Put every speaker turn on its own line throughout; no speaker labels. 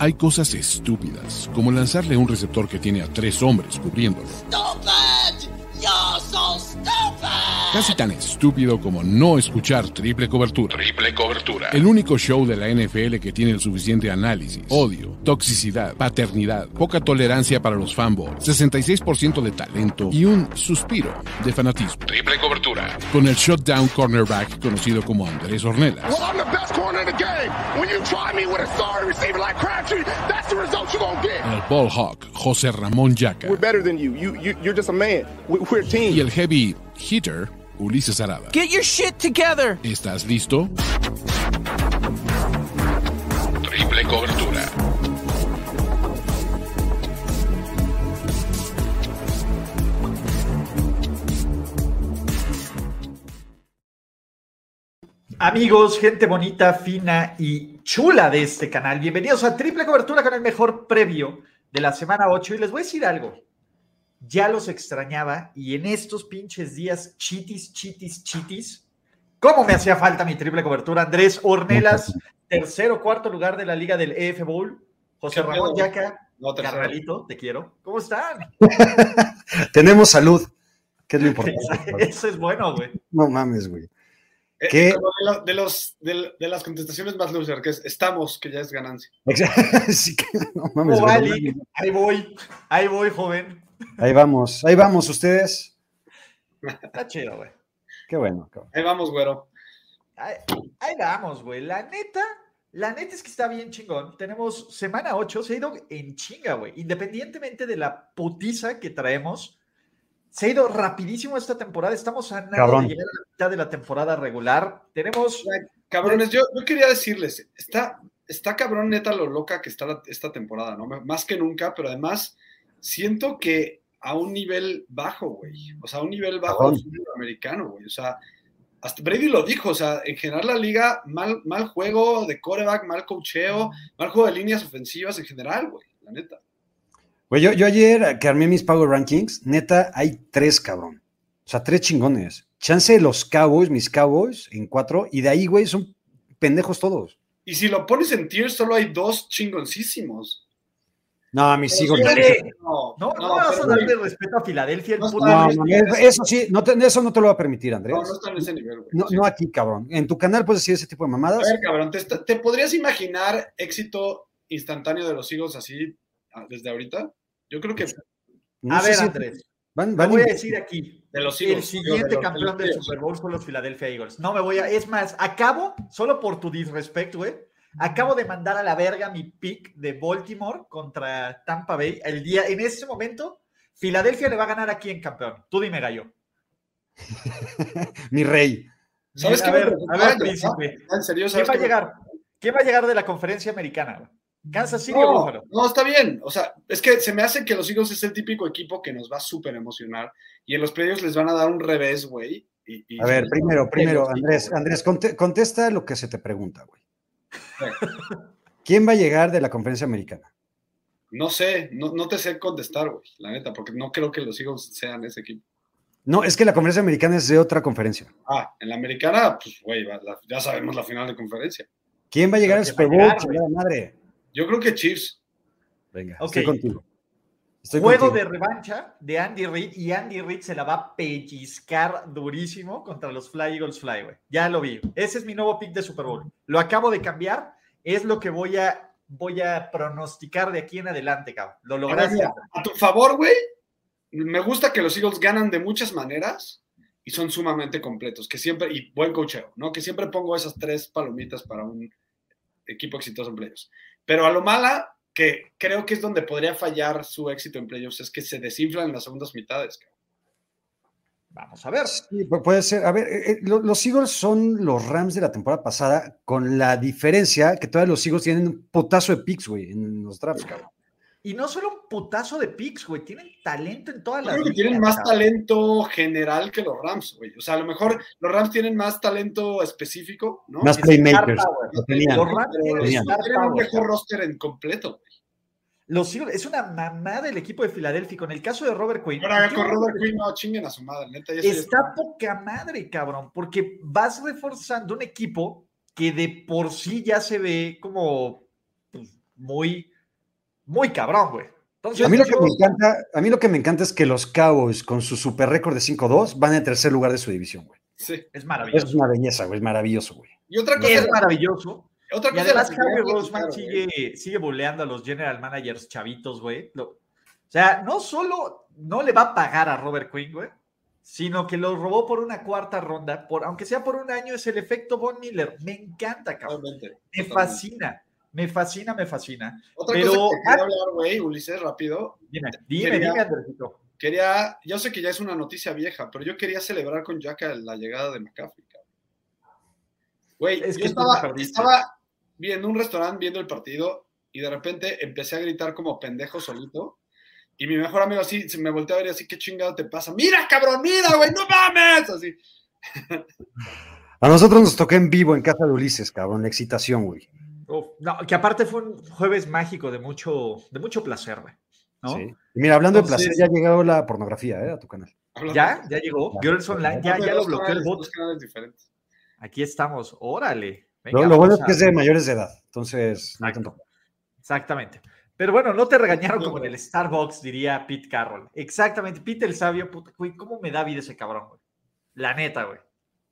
Hay cosas estúpidas, como lanzarle un receptor que tiene a tres hombres cubriéndolo. Casi tan estúpido como no escuchar triple cobertura.
Triple cobertura.
El único show de la NFL que tiene el suficiente análisis, odio, toxicidad, paternidad, poca tolerancia para los fanboys, 66% de talento y un suspiro de fanatismo.
Triple cobertura.
Con el shutdown cornerback conocido como Andrés Ornelas.
Well, I'm the best corner in the game. When you try me with a sorry receiver like Crabtree, that's the result you're gonna get.
El ball hawk José Ramón Yaca.
We're better than you. You, you you're just a man. We- We're a team.
Y el heavy hitter Ulises Arada.
Get your shit together.
¿Estás listo?
Amigos, gente bonita, fina y chula de este canal, bienvenidos a Triple Cobertura con el mejor previo de la semana 8 y les voy a decir algo, ya los extrañaba y en estos pinches días chitis, chitis, chitis, ¿cómo me hacía falta mi triple cobertura? Andrés Ornelas, tercero, cuarto lugar de la liga del EF Bowl, José
¿Qué
Ramón
pedo?
Yaca,
No,
carnalito, te quiero, ¿cómo están?
Tenemos salud, que es lo importante.
Eso es bueno, güey.
No mames, güey.
Eh, de, lo- de los, de, de las contestaciones más loser, que es estamos, que ya es ganancia.
Sí que- no mames, mames.
Ahí voy, ahí voy, joven.
Ahí vamos, ahí vamos ustedes.
Está chido, güey.
Qué bueno, cabrón.
Ahí vamos, güero.
Ahí, ahí vamos, güey. La neta, la neta es que está bien chingón. Tenemos semana 8, se ha ido en chinga, güey. Independientemente de la putiza que traemos, se ha ido rapidísimo esta temporada. Estamos a nada
Cabrón.
de llegar a la mitad de la temporada regular. Tenemos.
Cabrones, yo, yo quería decirles, está, está cabrón neta lo loca que está la- esta temporada, ¿no? Más que nunca, pero además siento que a un nivel bajo, güey. O sea, a un nivel bajo
Cabrón.
del fútbol americano, güey. O sea, hasta Brady lo dijo, o sea, en general la liga, mal, mal juego de coreback, mal cocheo, mal juego de líneas ofensivas en general, güey, la neta.
Güey, yo, yo ayer que armé mis Power Rankings, neta, hay tres, cabrón. O sea, tres chingones. Chance de los Cowboys, mis Cowboys, en cuatro, y de ahí, güey, son pendejos todos.
Y si lo pones en tier, solo hay dos chingoncísimos.
No, mis
Oye,
No,
No, no,
no,
vas
pero,
a darle respeto a Filadelfia. El
No,
puto
No, eso- sí, no te- eso no te lo va a permitir, Andrés.
no, no está en ese nivel, güey.
No,
Sí.
no aquí, cabrón. En tu canal puedes decir ese tipo de
A
mamadas.
ver, cabrón, ¿te, te podrías imaginar éxito instantáneo de los Eagles así ah, desde ahorita? Yo creo que
No
a ver,
si-
Andrés.
Van, van
voy a decir aquí.
de los
El
Eagles.
siguiente
digo, de los-
campeón
de
del Super Bowl son los Philadelphia Eagles. No me voy a. Es más, acabo, solo por tu disrespect, güey. Acabo de mandar a la verga mi pick de Baltimore contra Tampa Bay. El día, en ese momento, Filadelfia le va a ganar aquí en campeón. Tú dime, gallo.
Mi rey.
¿Sabes
a
qué?
ver,
me
a ver, príncipe.
En serio,
¿Quién
¿sabes
va a llegar? ¿Quién va a llegar de la conferencia americana? Güey? ¿Kansas City o
No,
Buffalo?
no, está bien. O sea, es que se me hace que los Eagles es el típico equipo que nos va a súper emocionar y en los playoffs les van a dar un revés, güey. y- y-
A ver, primero, primero, Andrés. Andrés, conte- contesta lo que se te pregunta, güey. ¿Quién va a llegar de la conferencia americana?
No sé, no, no te sé contestar, güey, la neta, porque no creo que los Eagles sean ese equipo.
No, es que la conferencia americana es de otra conferencia.
Ah, en la americana, pues, güey, ya sabemos la final de conferencia.
¿Quién va a llegar al Super
¿quién va a
Bowl? madre.
Yo creo que Chiefs.
Venga,
Ok.
estoy contigo. Estoy
Juego
contigo.
de revancha de Andy Reid y Andy Reid se la va a pellizcar durísimo contra los Fly Eagles Fly, güey. Ya lo vi. Ese es mi nuevo pick de Super Bowl. Lo acabo de cambiar. Es lo que voy a, voy a pronosticar de aquí en adelante, cabrón. Lo lograste.
a tu favor, güey, me gusta que los Eagles ganan de muchas maneras y son sumamente completos, que siempre, y buen cocheo, ¿no? Que siempre pongo esas tres palomitas para un equipo exitoso en playoffs. Pero a lo mala, que creo que es donde podría fallar su éxito en playoffs, es que se desinflan en las segundas mitades. cabrón.
Vamos a ver.
Sí, pu- puede ser. A ver, eh, eh, lo- los Eagles son los Rams de la temporada pasada, con la diferencia que todavía los Eagles tienen un putazo de picks, güey, en los drafts, cabrón.
Y no solo un putazo de picks, güey. Tienen talento en todas
Yo
las
creo que tienen más
cabrón.
talento general que los Rams, güey. O sea, a lo mejor los Rams tienen más talento específico, ¿no?
Más
Es
playmakers.
star power.
lo tenían.
Los Rams tienen
tienen un mejor roster en completo, güey.
Los es una mamada del equipo de Filadelfia. Con el caso de Robert Quinn.
Ahora con Robert Quinn no chinguen a su madre, neta. Ya
Está poca madre, cabrón, porque vas reforzando un equipo que de por sí ya se ve como pues, muy, muy cabrón, güey. Entonces,
A mí, lo que
yo-
me encanta, a mí lo que me encanta es que los Cowboys, con su super récord de 5-2, van en tercer lugar de su división, güey.
Sí.
es
Es
maravilloso.
una belleza, güey. Es maravilloso, güey.
Y otra cosa,
Es maravilloso.
otra
Y
cosa
además,
que
Harry
quería
Roseman sigue, sigue buleando a los general managers chavitos, güey. Lo- O sea, no solo no le va a pagar a Robert Quinn, güey, sino que lo robó por una cuarta ronda, por, aunque sea por un año, es el efecto Von Miller. Me encanta, cabrón.
Totalmente,
Me
totalmente.
fascina, me fascina, me fascina.
Otra
Pero-
cosa que quería hablar, güey, Ulises, rápido.
Dime, dime,
Quería-
dime, Andresito.
Quería, yo sé que ya es una noticia vieja, pero yo quería celebrar con Jack la llegada de McCaffrey, cabrón. Güey,
Es
yo
que
estaba, estaba viendo un restaurante, viendo el partido, y de repente empecé a gritar como pendejo solito. Y mi mejor amigo así se me volteó a ver y así, ¿qué chingado te pasa? ¡Mira, cabrón! ¡Mira, güey! ¡No mames! Así.
A nosotros nos tocó en vivo en casa de Ulises, cabrón. La excitación, güey.
Uf, no, que aparte fue un jueves mágico de mucho, de mucho placer, güey. ¿no?
Sí. Y mira, hablando
Entonces-
de placer, ya ha llegado la pornografía, ¿eh? A tu canal.
¿Ya? ¿Ya llegó? Girls Online, ya, ya lo bloqueó el bot. Aquí estamos, órale. Venga,
Lo, lo bueno es que es de mayores de edad. Entonces, no tanto.
Exactamente. Pero bueno, no te regañaron como en el Starbucks, diría Pete Carroll. Exactamente, Pete el sabio, puta, güey, ¿cómo me da vida ese cabrón, güey? La neta, güey.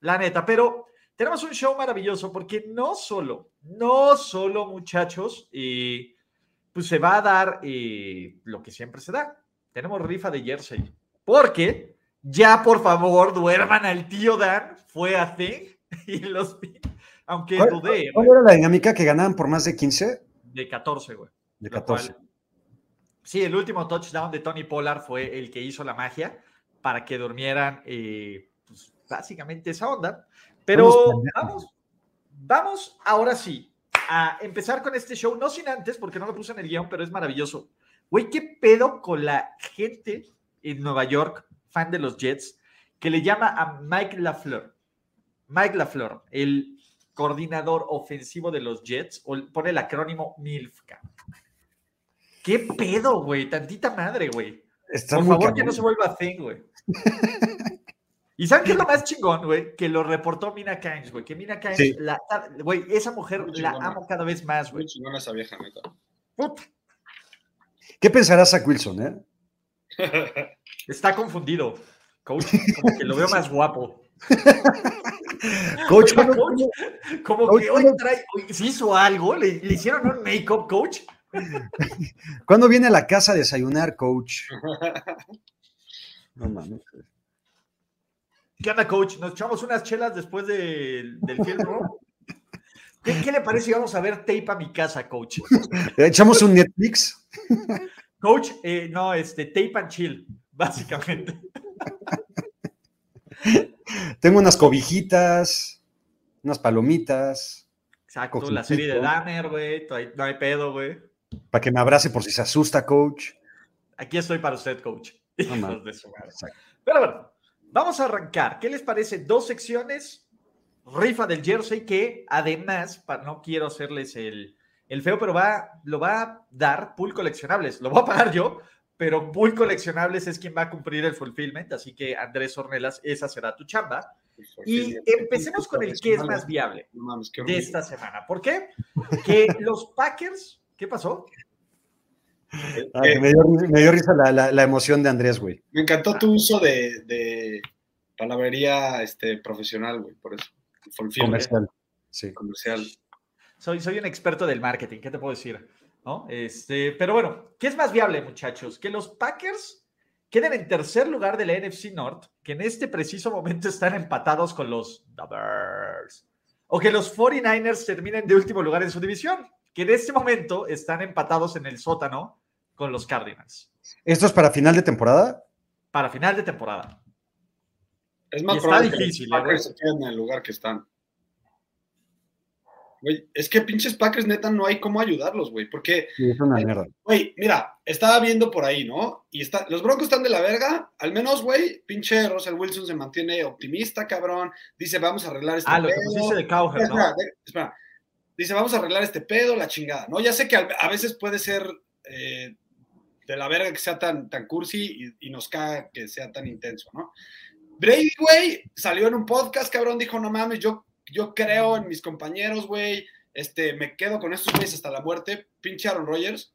La neta, pero tenemos un show maravilloso porque no solo, no solo, muchachos, eh, pues se va a dar eh, lo que siempre se da. Tenemos rifa de jersey. Porque ya, por favor, duerman al tío Dan. Fue a Thing y los... Aunque
¿Cuál,
dudé,
cuál
güey,
era la dinámica que ganaban por más de 15?
de 14, güey.
De
Lo
14.
cual- sí, el último touchdown de Tony Pollard fue el que hizo la magia para que durmieran eh, pues, básicamente esa onda. Pero
Vamos.
Vamos, ahora sí a empezar con este show, no sin antes, porque no lo puse en el guion, pero es maravilloso. Güey, ¿qué pedo con la gente en Nueva York, fan de los Jets, que le llama a Mike LaFleur? Mike LaFleur, el coordinador ofensivo de los Jets, o pone el acrónimo MILF. cabrón. ¿Qué pedo, güey? Tantita madre, güey. Por favor, que no se vuelva thing, güey. ¿Y saben qué es lo más chingón, güey? Que lo reportó Mina Kynes, güey. Que Mina
Sí.
la- güey, esa mujer
Muy
la amo cada vez más,
Muy
güey.
chingona esa vieja, neta.
Puta,
¿Qué pensará Zach Wilson, eh?
está confundido. Coach, como que lo veo más guapo.
Coach,
Oiga,
¿cuándo-
coach, como
Coach,
que hoy
¿cuándo-
trae, hoy se hizo algo, le, le hicieron un make-up, coach.
¿Cuándo viene a la casa a desayunar, coach? No mames.
¿Qué onda, coach? ¿Nos echamos unas chelas después del, del film room? ¿Qué, qué le parece si vamos a ver tape a mi casa, coach?
Echamos un Netflix.
Coach, eh, no, este, tape and chill, básicamente.
Tengo unas cobijitas, unas palomitas,
Exacto,
Cojitito.
la serie de Dahmer, güey, no hay- pedo, güey.
para que me abrace por si se asusta, coach.
Aquí estoy para usted, coach.
No.
Pero bueno, vamos a arrancar. ¿Qué les parece? Dos secciones, rifa del jersey, que además, no quiero hacerles el, el feo, pero va, lo va a dar Pool Coleccionables. Lo voy a pagar yo, pero Pool Coleccionables es quien va a cumplir el fulfillment, así que Andrés Ornelas, esa será tu chamba. Y empecemos con el que es más viable de esta semana. ¿Por qué? Que los Packers, ¿qué pasó?
Me, dio, me dio risa la, la- la emoción de Andrés, güey.
Me encantó tu uso de, de palabrería este, profesional, güey, por eso.
Comercial. Sí.
comercial.
Soy, soy un experto del marketing, ¿qué te puedo decir? ¿No? Este, pero bueno, ¿qué es más viable, muchachos? Que los Packers queden en tercer lugar de la NFC North, que en este preciso momento están empatados con los The Bears. O que los 49ers terminen de último lugar en su división, que en este momento están empatados en el sótano con los Cardinals.
¿Esto es para final de temporada?
Para final de temporada.
Es más
Y está
probable que
difícil,
los
¿eh,
Packers se queden en el lugar que están. Güey, es que pinches Packers, neta, no hay cómo ayudarlos, güey, porque
Sí, es una mierda.
Güey, mira, estaba viendo por ahí, ¿no? Y está, los Broncos están de la verga. Al menos, güey, pinche Russell Wilson se mantiene optimista, cabrón. Dice, vamos a arreglar este
Ah, lo que
pedo.
pusiste de Cowher,
Espera,
¿no?
espera, espera. Dice, vamos a arreglar este pedo, la chingada, ¿no? Ya sé que a, a veces puede ser eh, de la verga que sea tan, tan cursi y, nos caga que sea tan intenso, ¿no? Brady, güey, salió en un podcast, cabrón, dijo, no mames, yo, yo creo en mis compañeros, güey, este, me quedo con estos güeyes hasta la muerte, pinche Aaron Rodgers.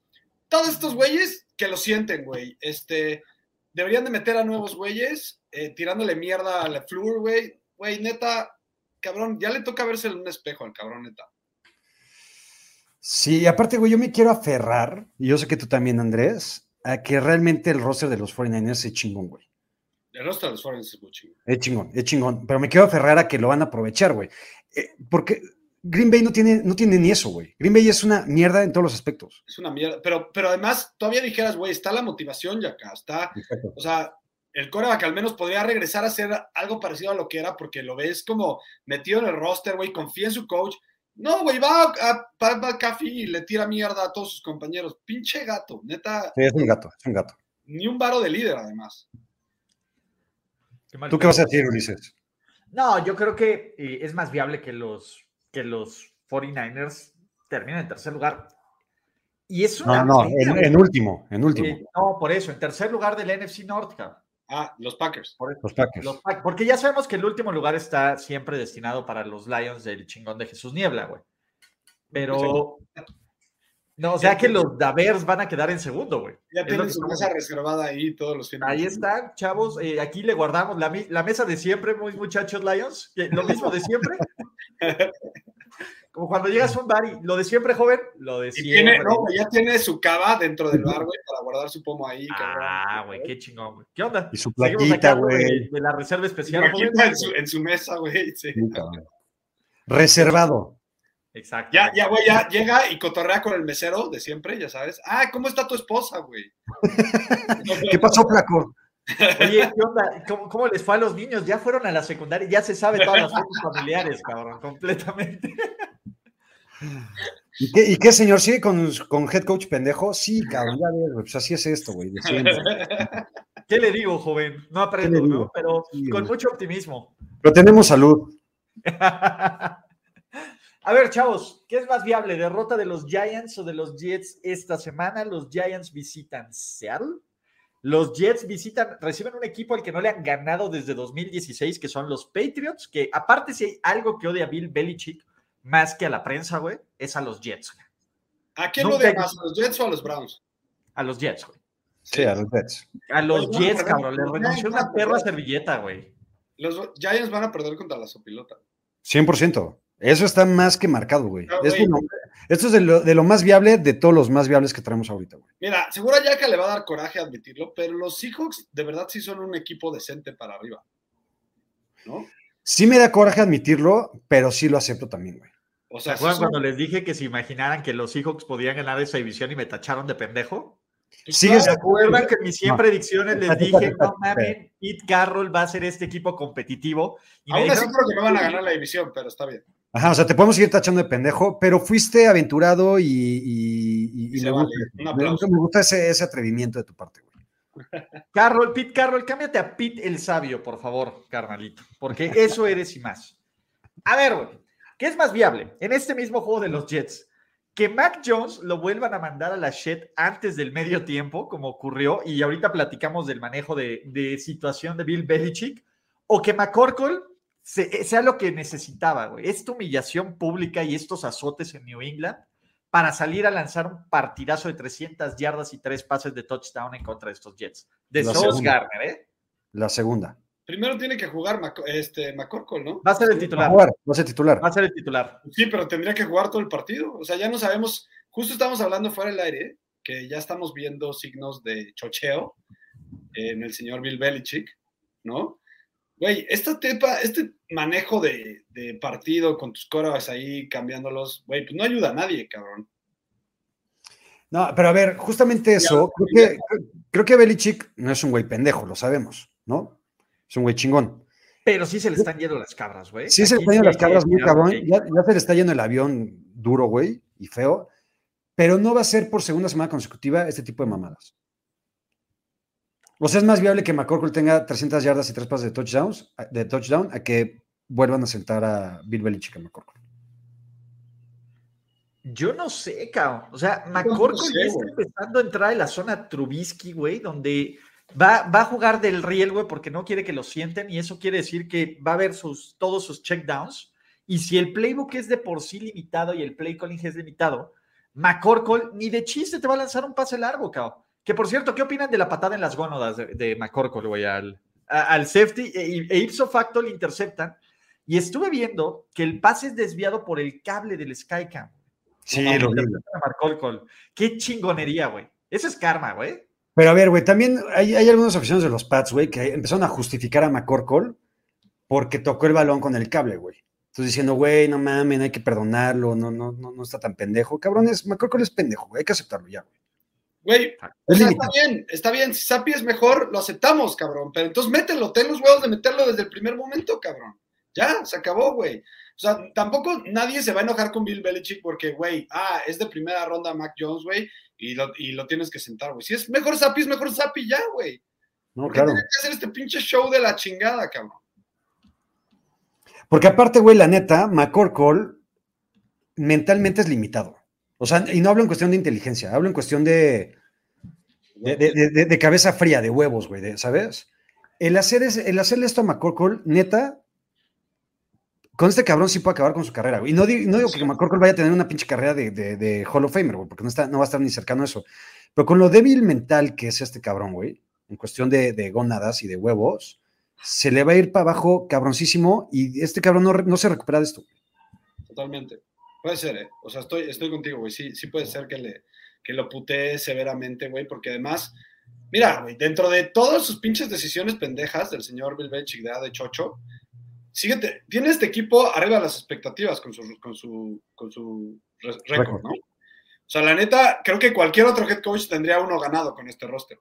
Todos estos güeyes que lo sienten, güey. Este, deberían de meter a nuevos güeyes, eh, tirándole mierda a la güey. Güey, neta, cabrón, ya le toca verse en un espejo al cabrón, neta.
Sí, aparte, güey, yo me quiero aferrar, y yo sé que tú también, Andrés, a que realmente el roster de los 49ers es chingón, güey.
El resto de los Foreigners es muy chingón.
Es chingón, es chingón. Pero me quiero aferrar a que lo van a aprovechar, güey. Eh, porque Green Bay no tiene, no tiene ni eso, güey. Green Bay es una mierda en todos los aspectos.
Es una mierda. Pero, pero además, todavía dijeras, güey, está la motivación ya acá. Está, o sea, el coreback al menos podría regresar a ser algo parecido a lo que era, porque lo ves como metido en el roster, güey, confía en su coach. No, güey, va a Pat McAfee y le tira mierda a todos sus compañeros. Pinche gato, neta.
Sí, es un gato, es un gato.
Ni un varo de líder, además.
Qué mal
¿Tú qué vas a decir, Ulises?
No, yo creo que eh, es más viable que los, que los 49ers terminen en tercer lugar. Y es una
No, no,
pena,
en, último, en último.
Eh, no, por eso, en tercer lugar del NFC North, cabrón.
Ah, los Packers.
Por eso.
Los Packers.
Los Pack- porque ya sabemos que el último lugar está siempre destinado para los Lions del chingón de Jesús Niebla, güey. Pero. No, o sea que los Davers van a quedar en segundo, güey.
Ya tienen su mesa reservada ahí todos los fines.
Ahí están, chavos. eh, aquí le guardamos la, la mesa de siempre, muy muchachos Lions. Lo mismo de siempre. Como cuando llegas a un bar y lo de siempre, joven, lo de
Y
siempre.
tiene, no, güey, ya tiene su cava dentro del bar, güey, para guardar su pomo ahí.
Ah, güey, qué chingón, güey. ¿Qué onda?
Y su plaquita, güey.
De, la reserva especial, joven.
en, su, en su mesa, güey. sí.
Reservado.
Exacto.
Ya, ya, güey, ya llega y cotorrea con el mesero de siempre, ya sabes. Ah, ¿cómo está tu esposa, güey?
¿Qué pasó, Flaco?
Oye, ¿qué onda? ¿Cómo, cómo les fue a los niños? Ya fueron a la secundaria, ya se sabe todas las fotos familiares, cabrón, completamente.
¿Y qué, y qué, señor? ¿Sigue con, con head coach pendejo? Sí, cabrón, ya ves, pues así es esto, güey.
¿Qué le digo, joven? No aprendo,
¿Qué le
¿no? Pero
Sí,
con mucho optimismo.
Pero tenemos salud.
A ver, chavos, ¿qué es más viable? ¿Derrota de los Giants o de los Jets esta semana? Los Giants visitan Seattle. Los Jets visitan, reciben un equipo al que no le han ganado desde 2016, que son los Patriots, que aparte si hay algo que odia Bill Belichick más que a la prensa, güey, es a los Jets. güey.
¿A quién
Nunca
lo de
hay-
más? ¿A los Jets o a los Browns?
A los Jets, güey.
Sí, a los Jets.
A los
Oye,
Jets, cabrón, le renunció una perra servilleta, güey.
Los Giants van a perder contra la Sopilota.
100%. Eso está más que marcado, güey.
No,
Esto,
güey.
no- esto es de lo, de lo más viable de todos los más viables que traemos ahorita, güey.
Mira, seguro a Yaka le va a dar coraje admitirlo, pero los Seahawks de verdad sí son un equipo decente para arriba. ¿No?
Sí me da coraje admitirlo, pero sí lo acepto también, güey.
O
¿Se
sea, sí
acuerdan
son-
cuando les dije que se imaginaran que los Seahawks podían ganar esa división y me tacharon de pendejo?
Sigues-
¿Se acuerdan que en mis 100
No.
predicciones les dije, no mames, Pete Carroll va a ser este equipo competitivo? Y me
Aún así creo que no van a ganar la división, pero está bien.
Ajá, o sea, te podemos seguir tachando de pendejo, pero fuiste aventurado y, y- y- y
Se
me,
vale.
gusta,
Un
me
aplauso.
gusta- me gusta ese, ese atrevimiento de tu parte, güey.
Carroll, Pete Carroll, cámbiate a Pete el sabio, por favor, carnalito, porque eso eres y más. A ver, güey, ¿qué es más viable en este mismo juego de los Jets? Que Mac Jones lo vuelvan a mandar a la shed antes del medio tiempo, como ocurrió, y ahorita platicamos del manejo de, de situación de Bill Belichick, o que McCorkle se- sea lo que necesitaba, güey. Esta humillación pública y estos azotes en New England para salir a lanzar un partidazo de 300 yardas y tres pases de touchdown en contra de estos Jets. De
La segunda.
Gardner, ¿eh?
La segunda.
Primero tiene que jugar Mac- este, McCorkle, ¿no?
Va a ser el
Va a
titular.
jugar, va a ser titular.
Va a ser el titular.
Sí, pero tendría que jugar todo el partido. O sea, ya no sabemos. Justo estamos hablando fuera del aire, ¿eh? que ya estamos viendo signos de chocheo en el señor Bill Belichick, ¿no? Güey, esta tepa, este manejo de, de partido con tus corebacks ahí cambiándolos, güey, pues no ayuda a nadie, cabrón.
No, pero a ver, justamente eso, creo que, creo que Belichick no es un güey pendejo, lo sabemos, ¿no? Es un güey chingón.
Pero sí se le están yendo las cabras, güey.
Sí se le están yendo las cabras muy cabrón, ya, ya se le está yendo el avión duro, güey, y feo, pero no va a ser por segunda semana consecutiva este tipo de mamadas. O sea, es más viable que McCorkle tenga 300 yardas y tres pases de, touchdowns, de touchdown a que vuelvan a sentar a Bill Belichick a McCorkle.
Yo no sé, cabrón. O sea, McCorkle
sé,
ya está empezando a entrar en la zona Trubisky, güey, donde va, va a jugar del riel, güey, porque no quiere que lo sienten y eso quiere decir que va a ver sus, todos sus checkdowns Y si el playbook es de por sí limitado y el play calling es limitado, McCorkle ni de chiste te va a lanzar un pase largo, cabrón. Que por cierto, ¿qué opinan de la patada en las gónodas de, de McCorkle, güey? Al, a- al safety e, e ipso facto le interceptan. Y estuve viendo que el pase es desviado por el cable del Skycam.
Sí, lo vi.
McCorkle. Qué chingonería, güey. Eso es karma, güey.
Pero a ver, güey, también hay, hay algunos aficionados de los Pats, güey, que empezaron a justificar a McCorkle porque tocó el balón con el cable, güey. Entonces diciendo, güey, no mames, hay que perdonarlo, no, no, no, no está tan pendejo. Cabrones, McCorkle es pendejo, güey, hay que aceptarlo ya, güey.
Güey, o
Es
sea, está bien, está bien. Si Sapi es mejor, lo aceptamos, cabrón. Pero entonces mételo, ten los huevos de meterlo desde el primer momento, cabrón. Ya, se acabó, güey. O sea, tampoco nadie se va a enojar con Bill Belichick porque, güey, ah, es de primera ronda Mac Jones, güey, y lo, y lo tienes que sentar, güey. Si es mejor Sapi, es mejor Sapi ya, güey.
No,
¿Por qué
claro.
tiene que hacer este pinche show de la chingada, cabrón?
Porque aparte, güey, la neta, McCorkle mentalmente es limitado. O sea, y no hablo en cuestión de inteligencia, hablo en cuestión de, de, de- de- de cabeza fría, de huevos, güey, ¿sabes? El, hacer es, el hacerle esto a McCorkle, neta, con este cabrón sí puede acabar con su carrera, güey. Y no, di- no digo que McCorkle vaya a tener una pinche carrera de, de- de Hall of Famer, güey, porque no, está, no va a estar ni cercano a eso. Pero con lo débil mental que es este cabrón, güey, en cuestión de, de gónadas y de huevos, se le va a ir para abajo cabroncísimo y este cabrón no, no se recupera de esto.
Totalmente. Puede ser, ¿eh? O sea, estoy, estoy contigo, güey. Sí, sí puede ser que, le, que lo putee severamente, güey, porque además, mira, güey, dentro de todas sus pinches decisiones pendejas del señor Bill Belichick de Chocho, síguete, tiene este equipo arriba de las expectativas con su, con su, con su récord. ¿no? O sea, la neta, creo que cualquier otro head coach tendría uno ganado con este roster.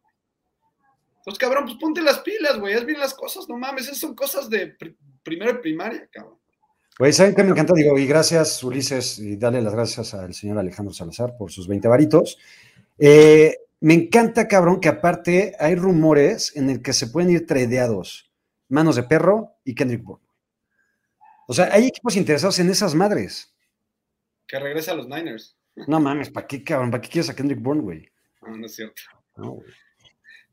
Entonces, cabrón, pues ponte las pilas, güey, haz bien las cosas, no mames, esas son cosas de pri- primero y primaria, cabrón.
Güey, ¿saben qué me encanta? Digo, y gracias, Ulises, y darle las gracias al señor Alejandro Salazar por sus 20 varitos. Eh, me encanta, cabrón, que aparte hay rumores en el que se pueden ir tradeados Manos de Perro y Kendrick Bourne. O sea, hay equipos interesados en esas madres.
Que regrese a los Niners.
No mames, ¿para qué, cabrón? ¿Para qué quieres a Kendrick Bourne, güey?
No, no es cierto.
No, güey.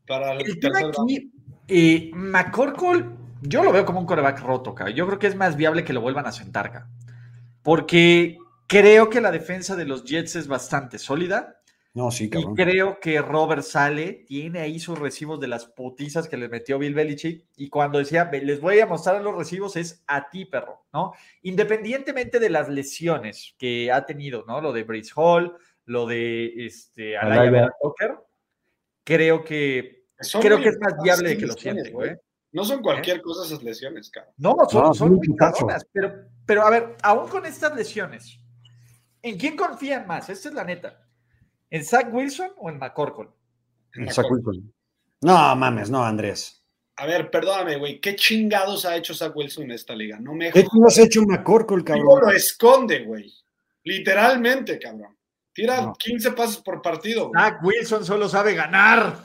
Para el
El tema aquí, eh, McCorkle, yo lo veo como un coreback roto, cabrón. Yo creo que es más viable que lo vuelvan a sentar, cabrón. Porque creo que la defensa de los Jets es bastante sólida.
No, sí,
Y creo que Robert Sale tiene ahí sus recibos de las putizas que le metió Bill Belichick. Y cuando decía, "Ve, les voy a mostrar los recibos, es a ti, perro, ¿no? Independientemente de las lesiones que ha tenido, ¿no? Lo de Brice Hall, lo de este, Alaya Tucker, creo que,
Son
creo que es más viable de que lo sienten, güey.
No son cualquier cosa esas lesiones, cabrón.
No, son,
No,
son
muy
muy
putazo.
cabronas, pero, pero a ver, aún con estas lesiones, ¿en quién confían más? Esta es la neta. ¿En Zach Wilson o en McCorkle?
Zach Wilson. No, mames, no, Andrés.
A ver, perdóname, güey. ¿Qué chingados ha hecho Zach Wilson en esta liga? No me
¿Qué tú has hecho un McCorkle, cabrón?
lo esconde, güey. Literalmente, cabrón. Tira
No.
15 pases por partido. güey.
Zach Wilson solo sabe ganar.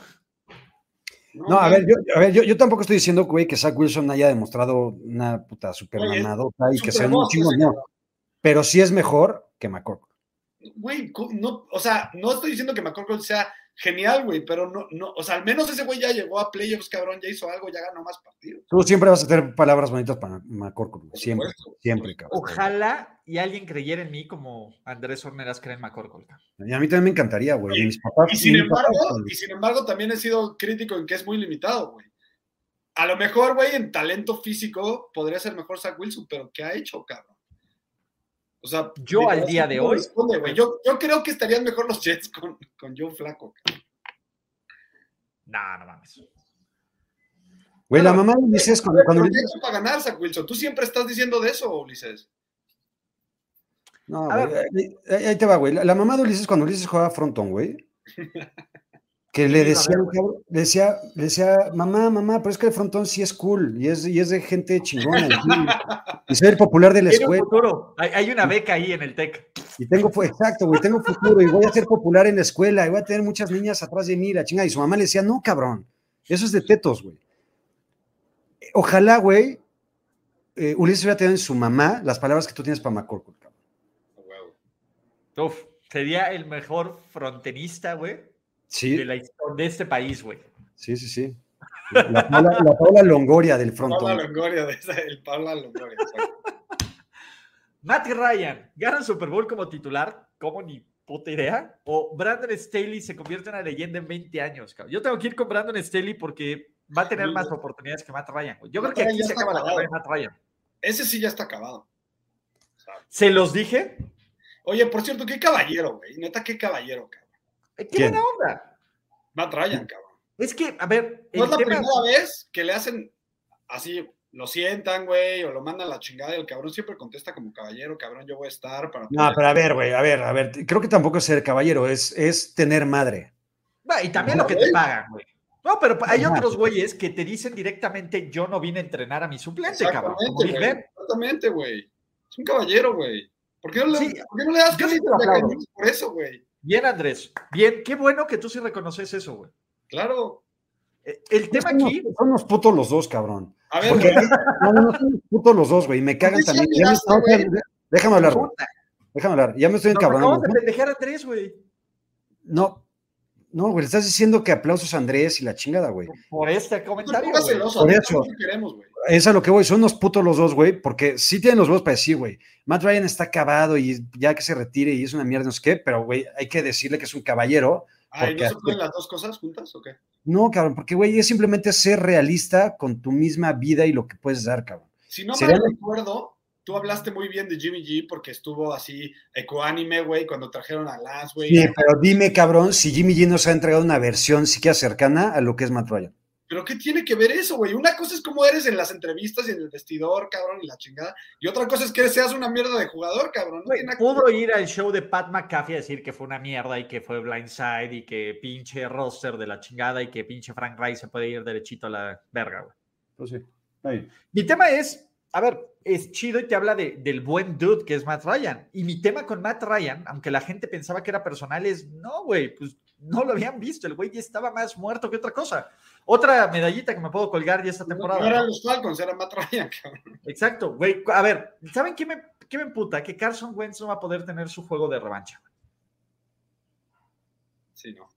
No, a ver, yo, a ver, yo, yo tampoco estoy diciendo, güey, que Zach Wilson haya demostrado una puta super
Oye,
mamadota y que sea un chingo, no. Pero sí es mejor que McCorkle.
Güey, no, o sea, no estoy diciendo que McCorkle sea genial, güey, pero no, no, o sea, al menos ese güey ya llegó a playoffs, cabrón, ya hizo algo, ya ganó más partidos.
Tú siempre vas a tener palabras bonitas para McCorkle, siempre,
supuesto.
siempre, cabrón.
Ojalá y alguien creyera en mí como Andrés Horneras cree en McCorkle.
Y a mí también me encantaría, güey. y Mis papás.
Y sin embargo,
papás,
y sin embargo, también he sido crítico en que es muy limitado, güey. A lo mejor, güey, en talento físico podría ser mejor Zach Wilson, pero ¿qué ha hecho, cabrón? O sea,
Yo al día de hoy-
responde, güey. Yo, yo creo que estarían mejor los Jets con, con Joe Flaco. cabrón.
No, no mames.
Güey, la mamá de Ulises, cuando, cuando
Pero ¿qué ha hecho para ganar, Zach Wilson? Tú siempre estás diciendo de eso, Ulises.
No,
A
güey, ahí, ahí- ahí te va, güey. La, la mamá de Ulises, cuando Ulises jugaba frontón, güey, que le decía,
ver, güey.
cabrón, le decía, le decía, mamá, mamá, pero es que el frontón sí es cool y es, y es de gente chingona. Y, soy el popular de la
un
escuela.
futuro. Hay, hay una beca ahí en el TEC.
Y tengo, exacto, güey, tengo futuro y voy a ser popular en la escuela y voy a tener muchas niñas atrás de mí, la chinga. Y su mamá le decía, no, cabrón, eso es de tetos, güey. Ojalá, güey, eh, Ulises hubiera tenido en su mamá las palabras que tú tienes para McCorkle, cabrón.
Uf, sería el mejor frontenista, güey,
Sí,
de, la de este país, güey.
sí, sí, sí. La Paula, la Paula Longoria del
Paula
frontón.
Longoria, de esa- el Paula Longoria.
Matt Ryan gana el Super Bowl como titular, como ni puta idea. O Brandon Staley se convierte en una leyenda en 20 años. cabrón. Yo tengo que ir con Brandon Staley porque va a tener más oportunidades que Matt Ryan. güey. Yo creo que aquí
ya
se
está
acaba la
acabado.
carrera de Matt Ryan.
Ese sí ya está acabado. O sea,
Se los dije.
Oye, por cierto, qué caballero, güey. Neta, qué caballero, cabrón.
Eh, Qué
¿Quién?
buena onda.
Matt Ryan, cabrón.
Es que, a ver,
No
el
es la
tema-
primera vez que le hacen así, lo sientan, güey, o lo mandan a la chingada y el cabrón siempre contesta como caballero, cabrón, yo voy a estar para...
No, pero a ver, güey, a ver, a ver. Creo que tampoco es ser caballero, es, es tener madre.
Va, y también
No,
lo que te pagan, güey. No, pero hay
Ajá.
otros güeyes que te dicen directamente, yo no vine a entrenar a mi suplente, cabrón.
Exactamente, güey.
Ben.
Exactamente, güey. Es un caballero, güey. ¿Por qué no le,
Sí,
¿por qué no le das por eso, güey?
Bien, Andrés. Bien, qué bueno que tú sí reconoces eso, güey.
Claro.
Eh, El tema
Son unos-
aquí,
Son unos putos los dos, cabrón.
A ver,
Porque, no, no, no, son unos putos los dos, güey. Me cagan
qué sí
también. Ya me-
amenazaste,
no,
güey?
déjame- hablar, güey. Déjame hablar. Ya me estoy
nos acabamos
encabronando.
de pendejear a Andrés, güey.
No, no, güey. Le estás diciendo que aplausos a Andrés y la chingada, güey.
Por este comentario,
pongas
güey.
celoso.
Por eso.
tampoco queremos, güey.
Es a lo que voy. Son unos putos los dos, güey. Porque sí tienen los dos para decir, güey. Matt Ryan está acabado y ya que se retire y es una mierda, no sé qué. Pero, güey, hay que decirle que es un caballero.
Ay,
Porque
¿no se pueden las dos cosas juntas o qué?
No, cabrón, porque, güey, es simplemente ser realista con tu misma vida y lo que puedes dar, cabrón.
Si no me recuerdo, tú hablaste muy bien de Jimmy G porque estuvo así ecoánime, güey, cuando trajeron a Lance, güey.
Sí, pero dime, cabrón, si Jimmy G nos ha entregado una versión siquiera cercana a lo que es Matt Ryan.
Pero ¿qué tiene que ver eso, güey? Una cosa es cómo eres en las entrevistas y en el vestidor, cabrón, y la chingada. Y otra cosa es que seas una mierda de jugador, cabrón. No
pudo ir al show de Pat McAfee a decir que fue una mierda y que fue blindside y que pinche roster de la chingada y que pinche Frank Rice se puede ir derechito a la verga, güey.
Pues sí, bien.
Mi tema es, a ver, es chido y te habla de- del buen dude que es Matt Ryan. Y mi tema con Matt Ryan, aunque la gente pensaba que era personal, es, no, güey, pues no lo habían visto. El güey ya estaba más muerto que otra cosa. Otra medallita que me puedo colgar ya esta temporada.
No eran los Falcons, era Matt Ryan, cabrón.
Exacto, güey. A ver, ¿saben qué me, qué me emputa? Que Carson Wentz no va a poder tener su juego de revancha.
Sí, no.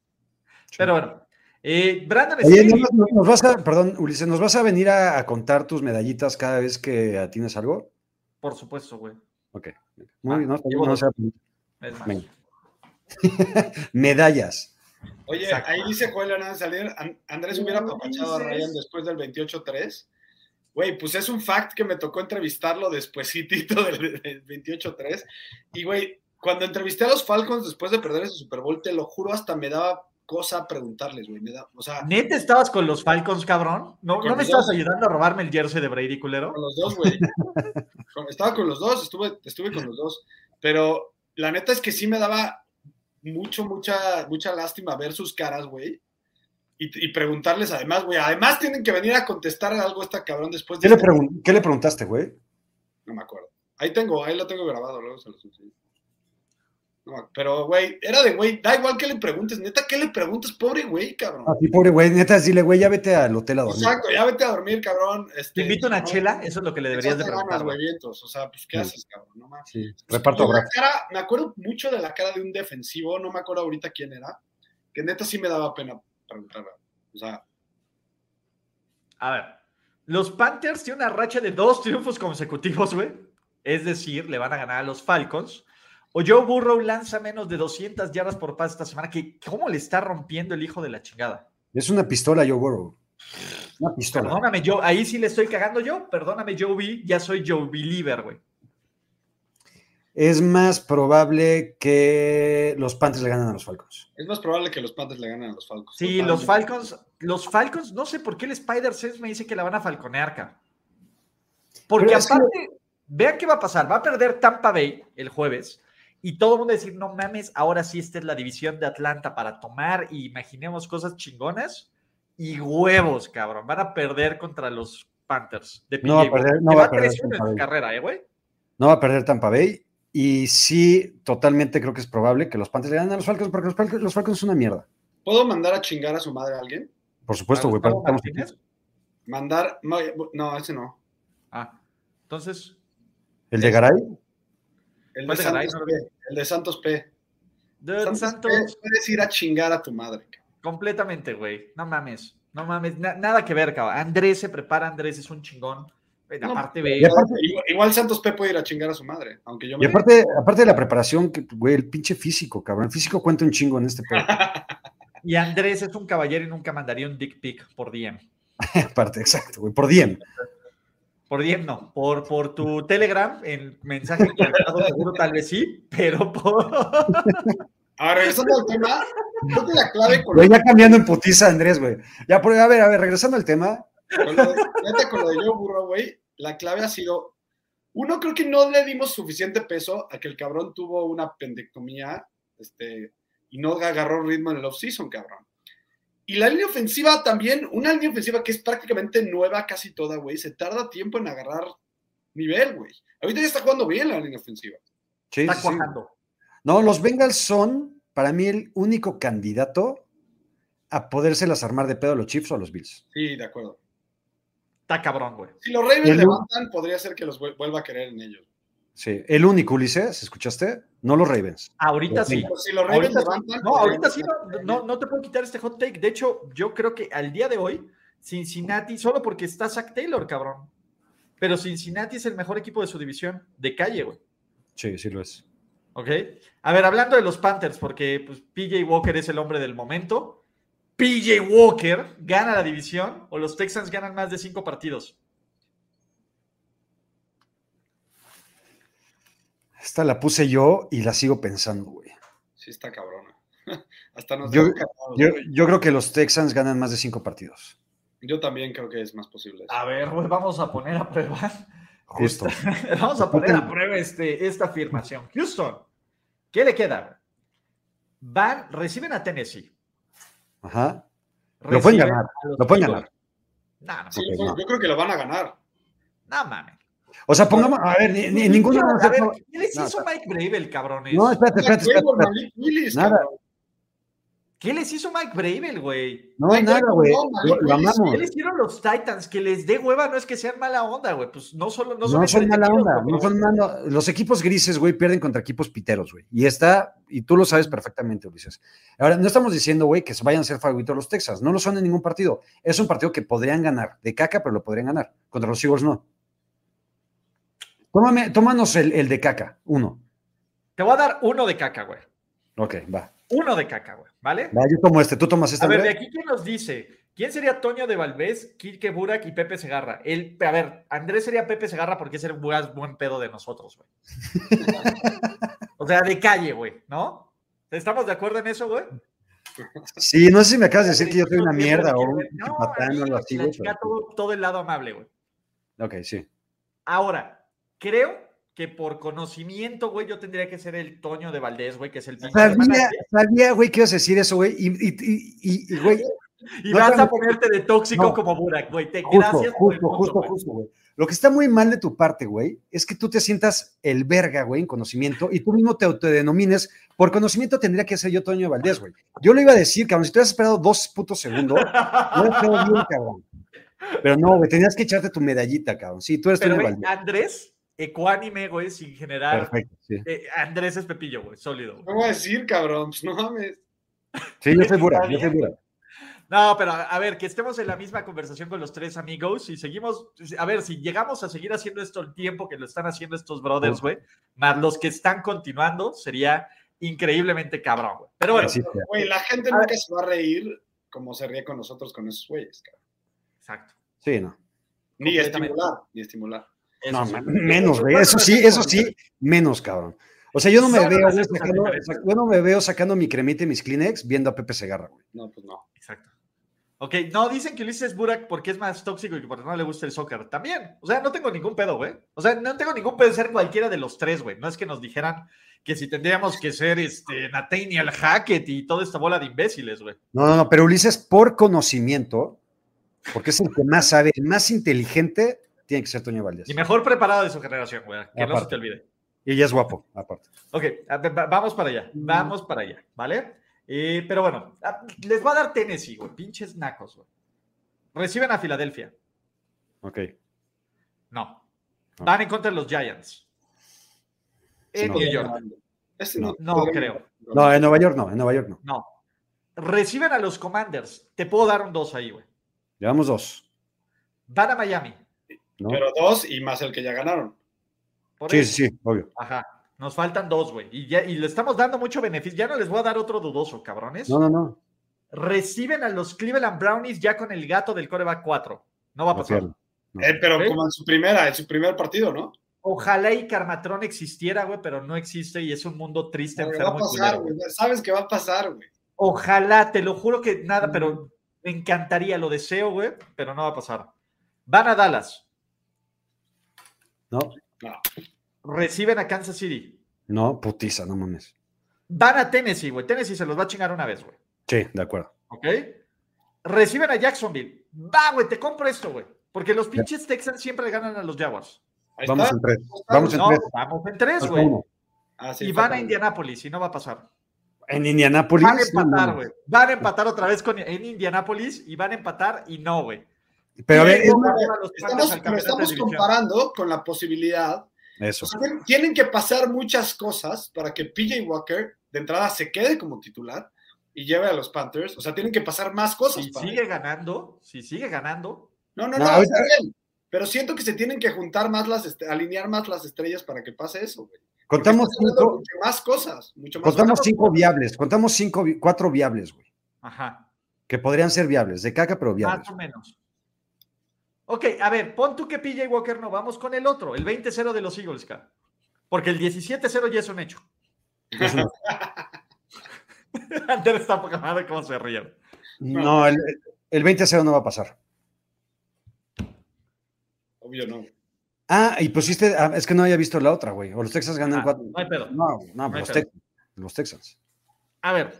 Pero bueno, eh, Brandon
Oye, ¿nos, nos vas a, perdón, Ulises, ¿nos vas a venir a, a contar tus medallitas cada vez que tienes algo?
por supuesto, güey.
Ok. Muy
Ah,
bien, no, no sea-. Venga. Medallas.
Oye,
Exacto.
ahí dice Joel Hernández Salier, An- Andrés hubiera apapachado a Ryan después del 28-3. Güey, pues es un fact que me tocó entrevistarlo despuesitito del, del 28-3. Y, güey, cuando entrevisté a los Falcons después de perder ese Super Bowl, te lo juro, hasta me daba cosa preguntarles, güey. Me da, o sea,
¿Neta estabas con los Falcons, cabrón? ¿No, ¿no me estabas
dos.
ayudando a robarme el jersey de Brady, culero?
con los dos, güey. Estaba con los dos, estuve, estuve con los dos. Pero la neta es que sí me daba mucho, mucha, mucha lástima ver sus caras, güey. Y, y preguntarles además, güey. Además tienen que venir a contestar algo a esta cabrón después de...
¿Qué le,
este-
pregun- qué le preguntaste, güey?
No me acuerdo. Ahí tengo, ahí lo tengo grabado, luego se los enseño. Pero, güey, era de, güey, da igual que le preguntes. Neta, ¿qué le preguntas? Pobre güey, cabrón.
Así, pobre güey, neta, dile, güey, ya vete al hotel a dormir.
Exacto, ya vete a dormir, cabrón. Este,
Te invito a una
no,
chela, eso es lo que le deberías de preguntar. güey.
O sea, pues, ¿qué
Sí.
haces, cabrón? No.
Sí, reparto abrazos.
me acuerdo mucho de la cara de un defensivo, no me acuerdo ahorita quién era, que neta sí me daba pena preguntarle. O sea,
A ver, los Panthers tienen una racha de dos triunfos consecutivos, güey. Es decir, le van a ganar a los Falcons. O Joe Burrow lanza menos de 200 yardas por pase esta semana. Que, ¿Cómo le está rompiendo el hijo de la chingada?
Es una pistola, Joe Burrow. Una pistola.
Perdóname, yo, ahí sí le estoy cagando yo. Perdóname, Joe B. Ya soy Joe Believer, güey.
Es más probable que los Panthers le ganen a los Falcons.
es más probable que los Panthers le ganen a los Falcons.
Sí, los. Falcons, los Falcons, no sé por qué el Spider-Sense me dice que la van a falconear, cabrón. Porque
Pero es que-
aparte, vean qué va a pasar. Va a perder Tampa Bay el jueves y todo el mundo va a decir, no mames, ahora sí esta es la división de Atlanta para tomar y imaginemos cosas chingonas y huevos, cabrón. Van a perder contra los Panthers. De
No va a perder, no va a perder
3-1 en
Tampa Bay.
carrera, ¿eh, güey?
No va a perder Tampa Bay. Y sí, totalmente creo que es probable que los Panthers le ganen a los Falcons porque los Falcons, los Falcons son una mierda.
¿Puedo mandar a chingar a su madre a alguien?
Por supuesto,
¿A
güey.
Mandar. No, no, ese no.
Ah, entonces,
¿El de Garay?
El
¿Cuál
de
Garay?
Santos
No
P. El de Santos P.
de
Santos,
Santos,
P, puedes ir a chingar a tu madre. cabrón.
completamente, güey. No mames, no mames, na- nada que ver, cabrón. Andrés se prepara, Andrés es un chingón.
No,
aparte ve.
y aparte-
Igual, igual Santos P puede ir a chingar a su madre, aunque yo
Y
me.
aparte, aparte de la preparación, güey, el pinche físico, cabrón. El físico cuenta un chingo en este pedo.
Y Andrés es un caballero y nunca mandaría un dick pic por DM.
aparte, exacto, güey. Por 10.
Por DM no, por, por tu Telegram, en mensaje encriptado seguro tal vez sí, pero por...
Ahora, regresando al tema, creo que la clave con,
Güey, ya cambiando en putiza, Andrés, güey. Ya, por, a ver, a ver, regresando al tema.
con lo de, con lo de Joe Burrow, güey, la clave ha sido. Uno, creo que no le dimos suficiente peso a que el cabrón tuvo una pendectomía este, y no agarró ritmo en el off-season, cabrón. Y la línea ofensiva también, una línea ofensiva que es prácticamente nueva casi toda, güey, se tarda tiempo en agarrar nivel, güey. Ahorita ya está jugando bien la línea ofensiva.
Sí,
Está
sí.
cuajando.
No, los Bengals son, para mí, el único candidato a podérselas armar de pedo a los Chiefs o a los Bills.
Sí, de acuerdo.
Está cabrón, güey.
Si los Ravens levantan, podría ser que los vuel- vuelva a querer en ellos.
Sí, el único, Ulises, ¿escuchaste? No los Ravens.
Ahorita sí.
Si los Ravens
Ahorita sí.
levantan.
No, ahorita sí, no, no te puedo quitar este hot take. De hecho, yo creo que al día de hoy, Cincinnati, solo porque está Zach Taylor, cabrón. Pero Cincinnati es el mejor equipo de su división, de calle, güey.
Sí, sí lo es.
¿Ok? A ver, hablando de los Panthers, porque pues, PJ Walker es el hombre del momento. PJ Walker gana la división o los Texans ganan más de cinco partidos.
Esta la puse yo y la sigo pensando, güey.
Sí, está cabrona. Hasta nos
Yo-
cagados,
Yo,
güey.
yo creo que los Texans ganan más de cinco partidos.
Yo también creo que es más posible. eso.
A ver, pues vamos a poner a prueba.
Justo.
esta- vamos a poner a prueba este, esta afirmación. Houston, ¿qué le queda? Van, reciben a Tennessee.
Ajá. Lo pueden ganar, lo pueden ganar.
No, no,
Sí, yo-
no.
yo creo que lo van a ganar.
no mames.
O sea, pongamos, a ver, ni, ni- ninguno.
A ver, ¿qué les
no,
hizo Mike Bravel, cabrones?
no, espérate, espérate, espérate. Nada.
¿Qué les hizo Mike Bravel, güey?
No,
Mike
nada, güey. Lo, amamos.
¿Qué les hicieron los Titans? Que les dé hueva no es que sean mala onda, güey. Pues no solo no
No
son,
son mala onda, no son mala- Los equipos grises, güey, pierden contra equipos piteros, güey. Y está, y tú lo sabes perfectamente, Ulises. Ahora, no estamos diciendo, güey, que se vayan a ser favoritos los Texas. No lo son en ningún partido. Es un partido que podrían ganar. De caca, pero lo podrían ganar. Contra los Eagles no. Tómame, tómanos el, el de caca, uno.
Te voy a dar uno de caca, güey.
Ok, va.
Uno de caca, güey. ¿Vale?
Va, yo tomo este. ¿Tú tomas este,
A ver, de aquí, ¿quién nos dice? ¿Quién sería Toño de Valdés, Kike Burak y Pepe Segarra? El, a ver, Andrés sería Pepe Segarra porque es el buen, buen pedo de nosotros, güey. o sea, de calle, güey, ¿no? ¿Estamos de acuerdo en eso, güey?
Sí, no sé si me acabas de decir que yo soy una mierda o un patán o algo así,
todo el lado amable, güey.
Ok, sí.
Ahora, creo que por conocimiento, güey, yo tendría que ser el Toño de Valdés, güey, que es el
Sabía, sabía, güey, que ibas a decir eso, güey. Y, y, y, y- y, güey,
Y
no
vas
te-
a ponerte de tóxico
No.
como Burak, güey. Te-
Justo,
Gracias por el
justo,
punto,
justo,
güey.
justo, güey. Lo que está muy mal de tu parte, güey, es que tú te sientas el verga, güey, en conocimiento y tú mismo te autodenomines. Por conocimiento tendría que ser yo Toño de Valdés, güey. Yo lo iba a decir, cabrón, si tú hubieras esperado dos putos segundos, no bien, cabrón. Pero no, güey, tenías que echarte tu medallita, cabrón. Sí, tú eres
Pero,
Toño de
güey,
Valdés.
Andrés, ecuánime, güey, sin generar.
Perfecto, sí.
eh, Andrés es Pepillo, güey, sólido. güey.
¿Qué voy a decir, cabrón? Pues no mames.
Sí, yo Bura, yo Bura.
No, pero a a ver, que estemos en la misma conversación con los tres amigos y seguimos, a ver, si llegamos a seguir haciendo esto el tiempo que lo están haciendo estos brothers, güey, más los que están continuando, sería increíblemente cabrón, güey. Pero bueno.
Güey, la gente nunca se va a reír como se ríe con nosotros con esos güeyes, cabrón.
exacto.
Sí, no.
Ni estimular, ni estimular.
No,
sí.
menos, güey. Eso sí, eso sí, menos, cabrón. O sea, yo no me veo, sacando,
diferentes.
yo no me veo sacando mi cremita y mis Kleenex viendo a Pepe Segarra, güey.
No, pues no.
Exacto. Ok, no, dicen que Ulises Burak porque es más tóxico y que porque no le gusta el soccer. También, o sea, no tengo ningún pedo, güey. O sea, no tengo ningún pedo de ser cualquiera de los tres, güey. No es que nos dijeran que si tendríamos que ser este, Nathaniel Hackett y toda esta bola de imbéciles, güey.
No, no, no, pero Ulises, por conocimiento, porque es el que más sabe, el más inteligente, tiene que ser Toño Valdés.
Y mejor preparado de su generación, güey. Que no se te olvide.
Y ella es guapo, aparte.
Ok, vamos para allá. Vamos para allá, ¿vale? Eh, pero bueno, a- les va a dar Tennessee, güey. Pinches nacos, güey. Reciben a Filadelfia.
Ok.
No.
No.
Van en contra de los Giants. En
no.
New York.
No.
No creo.
No, en Nueva York no, en Nueva York no.
No. Reciben a los Commanders. Te puedo dar un 2 ahí, güey.
Llevamos dos.
Van a Miami.
¿No?
Pero dos y más el que ya ganaron.
Por
Sí,
eso.
sí, sí, obvio.
Ajá. Nos faltan dos, güey. Y, ya, y le estamos dando mucho beneficio. Ya no les voy a dar otro dudoso, cabrones.
No, no, no.
Reciben a los Cleveland Brownies ya con el gato del coreback 4. No va a pasar.
No.
Eh, pero
Ok.
como en su primera, en su primer partido, ¿no?
Ojalá y Carmatron existiera, güey, pero no existe y es un mundo triste,
Porque va a pasar, güey. Sabes que va a pasar, güey.
Ojalá, te lo juro que nada, pero me encantaría, lo deseo, güey, pero no va a pasar. Van a Dallas,
No,
No.
reciben a Kansas City,
no, putiza, no mames.
van a Tennessee, güey. Tennessee se los va a chingar una vez, güey.
Sí, de acuerdo.
¿Ok? Reciben a Jacksonville. Va, güey, te compro esto, güey. Porque los pinches Texans siempre le ganan a los Jaguars.
Vamos
está.
en tres. Vamos en
No,
tres.
vamos en tres, güey.
Ah, sí,
Y van a. Indianápolis y no va a pasar.
En Indianápolis.
Van a empatar, güey. Van a empatar otra vez con, en Indianápolis y van a empatar y no, güey.
Pero a ver, es
Estamos, estamos comparando con la posibilidad.
eso.
O sea, tien- tienen que pasar muchas cosas para que PJ Walker de entrada se quede como titular y lleve a los Panthers. O sea, tienen que pasar más cosas.
Si
para-
sigue ganando, si sigue ganando,
No, no,
No,
no, está bien. Pero siento que se tienen que juntar más las, alinear más las estrellas para que pase eso, güey.
Contamos cinco,
más cosas, mucho más
contamos
cosas.
cinco viables, contamos cinco, cuatro viables, güey.
ajá,
Que podrían ser viables, de caca, pero viables.
más o menos. Ok, a ver, pon tú que PJ Walker no, vamos con el otro, el 20-0 de los Eagles, cara. Porque el 17-0 ya es un hecho. Ander está poca madre cómo se ríen.
No, el, el 20 a 0 no va a pasar.
Obvio, no.
Ah, y pusiste, ah, es que no había visto la otra, güey. O los Texans ganan
Ah,
cuatro.
no hay pedo.
No, no, los,
pedo.
Tex- los Texans.
A ver,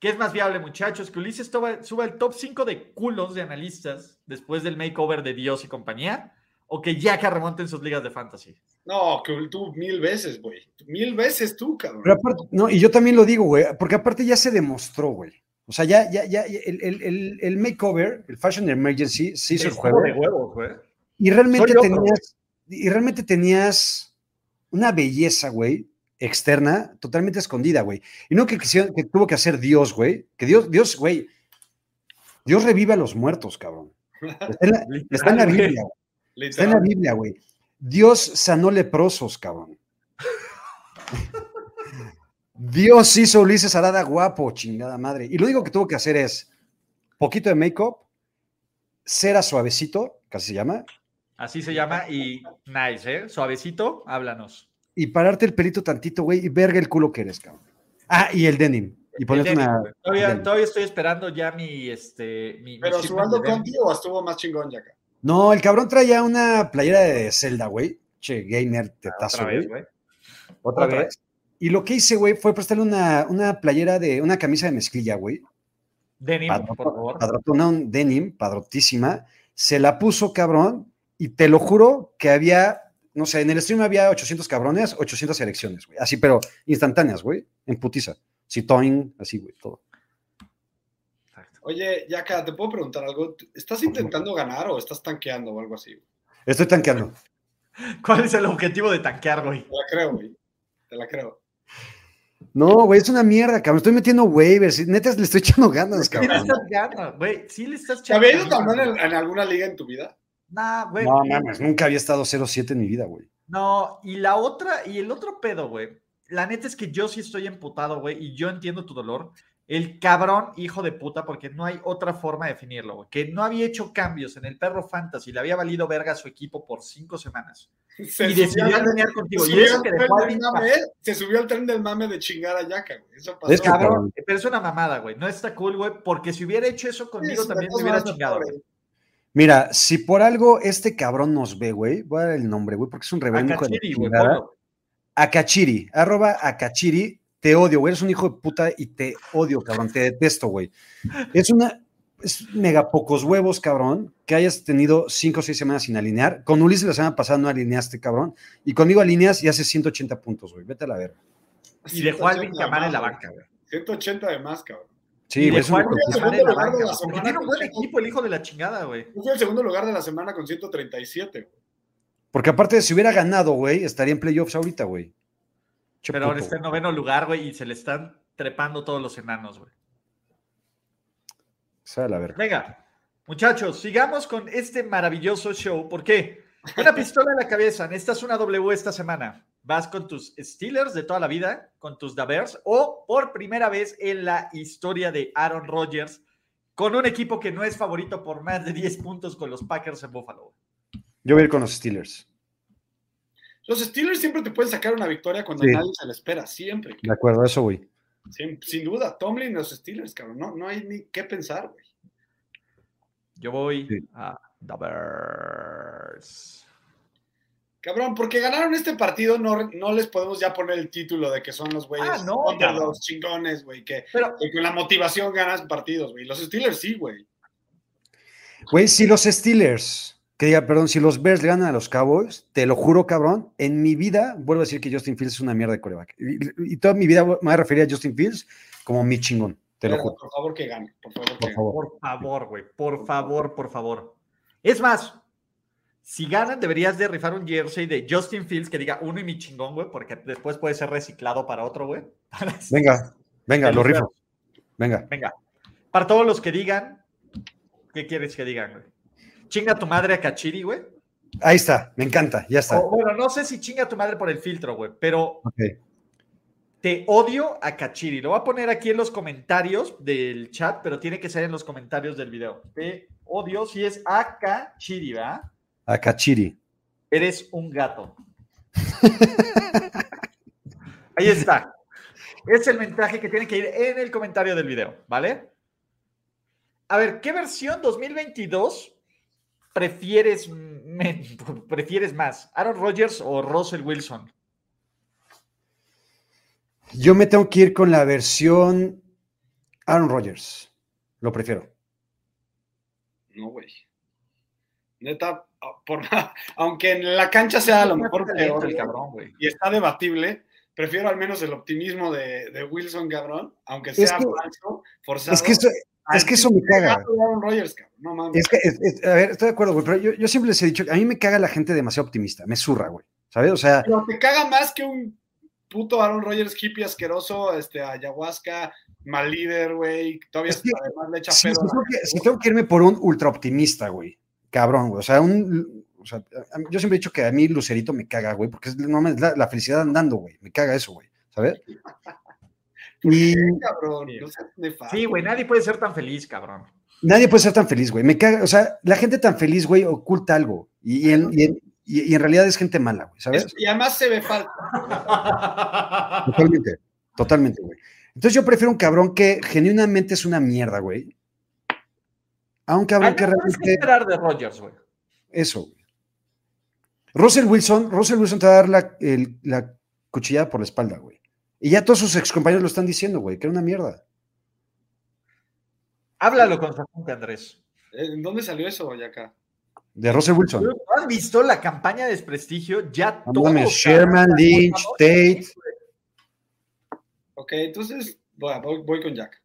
¿qué es más viable, muchachos? Que Ulises toba- suba el top 5 de culos de analistas después del makeover de Dios y compañía, o que ya que remonten sus ligas de fantasy.
No, que tú mil veces, güey. Mil veces tú, cabrón.
Pero aparte, no, y yo también lo digo, güey, porque aparte ya se demostró, güey. O sea, ya, ya, ya, el, el, el, el makeover, el Fashion Emergency, se hizo el juego.
de huevos, güey.
Y realmente tenías, y realmente tenías una belleza, güey, externa, totalmente escondida, güey. Y no que, quisieron- que tuvo que hacer Dios, güey. Que Dios, Dios, güey. Dios revive a los muertos, cabrón. Está en la, está en la
Literal, güey.
Biblia, güey. Está en la. Biblia, güey. Dios sanó leprosos, cabrón. Dios hizo a Ulises Arada guapo, chingada madre. Y lo único que tuvo que hacer es poquito de make-up, cera suavecito, casi se llama,
Así se llama y nice, ¿eh? Suavecito, háblanos.
Y pararte el pelito tantito, güey, y verga el culo que eres, cabrón. Ah, y el denim. Y
El
ponerte
denim,
una.
todavía,
denim.
todavía estoy esperando ya mi, este, mi,
Pero
denim.
Conti o estuvo más chingón ya acá.
No, el cabrón traía una playera de Zelda, güey. Che, gamer tetazo,
Otra vez,
güey.
güey.
Otra,
Otra
vez. Y lo que hice, güey, fue prestarle una, una playera de una camisa de mezclilla, güey.
Denim, por favor.
Padrotona, un denim, padrotísima. Se la puso, cabrón, y te lo juro que había, no sé, en el stream había 800 cabrones, 800 elecciones, güey. Así, pero instantáneas, güey, en putiza. Citoin, así, güey, todo.
Oye, Yaka, ¿te puedo preguntar algo? ¿Estás intentando ganar o estás tanqueando o algo así? güey?
Estoy tanqueando.
¿Cuál es el objetivo de tanquear, güey?
Te la creo, güey. Te la creo.
No, güey, es una mierda, cabrón. Estoy metiendo waivers. Neta, le estoy echando ganas,
Sí le
cabrón.
estás ganando, güey. Sí le estás
¿Te había ido
echando
tan mal
ganas,
en, en alguna liga en tu vida?
Nah, güey.
No, mames, nunca había estado 0-7 en mi vida, güey.
No, y la otra, y el otro pedo, güey. La neta es que yo sí estoy emputado, güey, y yo entiendo tu dolor. El cabrón hijo de puta, porque no hay otra forma de definirlo, güey. Que no había hecho cambios en el perro fantasy, le había valido verga a su equipo por cinco semanas.
Se
y decidió
subió al-
alinear
se
contigo. Y eso que
tren
dejó
mame, Se subió al tren del mame de chingar a Yaka, güey. Eso pasó.
Es
Cabrón, pero es una mamada, güey. No está cool, güey, porque si hubiera hecho eso conmigo
Sí,
también me hubiera chingado, güey.
Mira, si por algo este cabrón nos ve, güey, voy a dar el nombre, güey, porque es un reverendo hijo de la
Akachiri, güey.
Akachiri, arroba Akachiri, te odio, güey, eres un hijo de puta y te odio, cabrón, te detesto, güey. Es una, es mega pocos huevos, cabrón, que hayas tenido cinco o seis semanas sin alinear. Con Ulises la semana pasada no alineaste, cabrón, y conmigo alineas y haces 180 puntos, güey, vete a la verga.
Y dejó a Alvin
180
Kamara en la banca, güey.
180 de más, cabrón.
Sí, güey, es
dejó a
un
Alvin
hijo de puta.
Kamara en la
Segundo lugar de
banca,
la
güey, porque
semana
tiene un buen equipo el hijo de la chingada, güey.
Fui el segundo lugar de la semana con 137, güey.
Porque aparte, si hubiera ganado, güey, estaría en playoffs ahorita, güey. Che
Pero ahora está en noveno lugar, güey, y se le están trepando todos los enanos, güey.
Sea la verga.
Venga, muchachos, sigamos con este maravilloso show. ¿Por qué? Una pistola en la cabeza. Necesitas una W esta semana. ¿Vas con tus Steelers de toda la vida, con tus Davers, o por primera vez en la historia de Aaron Rodgers, con un equipo que no es favorito por más de 10 puntos con los Packers en Buffalo?
Yo voy a ir con los Steelers.
Los Steelers siempre te pueden sacar una victoria cuando
Sí.
nadie se la espera, siempre.
De acuerdo, a eso voy.
Sin, sin duda, Tomlin y los Steelers, cabrón. No, no hay ni qué pensar, güey.
Yo voy
Sí.
a Davers.
Cabrón, porque ganaron este partido, no, no les podemos ya poner el título de que son los güeyes
Ah, no, cabrón.
chingones, güey, que,
Pero
que con la motivación ganas partidos, güey. Los Steelers sí, güey.
Güey, si los Steelers, que diga, perdón, si los Bears le ganan a los Cowboys, te lo juro, cabrón, en mi vida vuelvo a decir que Justin Fields es una mierda de coreback. Y, y toda mi vida me voy a referir a Justin Fields como mi chingón, te lo juro,
Por favor que gane, por favor que
por
gane.
favor.
por favor, güey, por favor, por favor. Es más, si ganan, deberías de rifar un jersey de Justin Fields que diga uno y mi chingón, güey, porque después puede ser reciclado para otro, güey.
Venga, venga, lo rifo. Venga.
Venga. Para todos los que digan, ¿qué quieres que digan, güey? Chinga tu madre a Kachiri, güey.
Ahí está, me encanta, ya está.
O, bueno, no sé si chinga tu madre por el filtro, güey, pero te odio a Kachiri. Lo voy a poner aquí en los comentarios del chat, pero tiene que ser en los comentarios del video. Te odio si es a Kachiri, ¿verdad?
A Kachiri.
Eres un gato. Ahí está. Es el mensaje que tiene que ir en el comentario del video, ¿vale? A ver, ¿qué versión 2022 prefieres, me- prefieres más? ¿Aaron Rodgers o Russell Wilson?
Yo me tengo que ir con la versión Aaron Rodgers. Lo prefiero.
No, güey. Neta, por, aunque en la cancha sea a lo mejor peor,
el cabrón, güey.
y está debatible, prefiero al menos el optimismo de, de Wilson, cabrón, aunque
Es
sea
que-
falso, forzado.
Es que eso, es que eso me caga.
Cabrón. No mames.
Es que, es- es- a ver, estoy de acuerdo, güey, pero yo, yo siempre les he dicho a mí me caga la gente demasiado optimista, me zurra, güey. ¿Sabes? O sea,
Pero te caga más que un puto Aaron Rodgers hippie asqueroso, este, ayahuasca, mal líder, güey. Todavía
Es
además le echa pedo.
si tengo que irme por un ultra optimista, güey. Cabrón, güey. O sea, un. o sea, yo siempre he dicho que a mí Lucerito me caga, güey, porque es, no la, la felicidad andando, güey. Me caga eso, güey. ¿Sabes? Y
Cabrón, no.
Sí, güey, nadie puede ser tan feliz, cabrón.
nadie puede ser tan feliz, güey. Me caga. O sea, la gente tan feliz, güey, oculta algo. Y, y en, y en- y- y en realidad es gente mala, güey. ¿Sabes?
Es- y además se ve falso.
Totalmente, totalmente, güey. Entonces yo prefiero un cabrón que genuinamente es una mierda, güey. A un cabrón que
¿Qué
realmente
esperar de Rodgers, güey?
eso, güey. Russell Wilson, Russell Wilson te va a dar la, el- la cuchillada por la espalda, güey. Y ya todos sus excompañeros lo están diciendo, güey, que era una mierda.
Háblalo con su Andrés.
¿En dónde salió eso, acá?
De Russell Wilson.
¿No has visto la campaña de desprestigio? Ya
No
todo.
Sherman, Lynch. Tate.
Ok, entonces voy, voy- voy con Jack.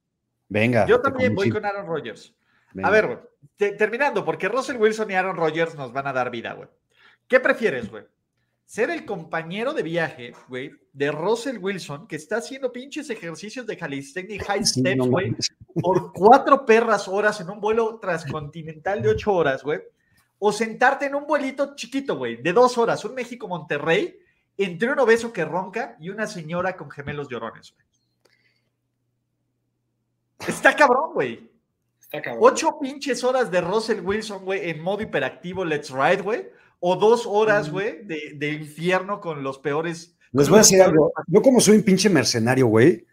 Venga.
Yo también voy con Aaron Rodgers.
Venga.
A ver, güey, te- terminando, porque Russell Wilson y Aaron Rodgers nos van a dar vida, güey. ¿Qué prefieres, güey? Ser el compañero de viaje, güey, de Russell Wilson, que está haciendo pinches ejercicios de calisthenics high
Sí,
steps, güey, por cuatro perras horas en un vuelo transcontinental de ocho horas, güey. O sentarte en un vuelito chiquito, güey, de dos horas, un México-Monterrey, entre un obeso que ronca y una señora con gemelos llorones, güey. Está cabrón, güey.
Está cabrón.
Ocho pinches horas de Russell Wilson, güey, en modo hiperactivo, let's ride, güey. O dos horas, güey, de, de infierno con los peores.
Les voy a decir algo. Yo como soy un pinche mercenario, güey,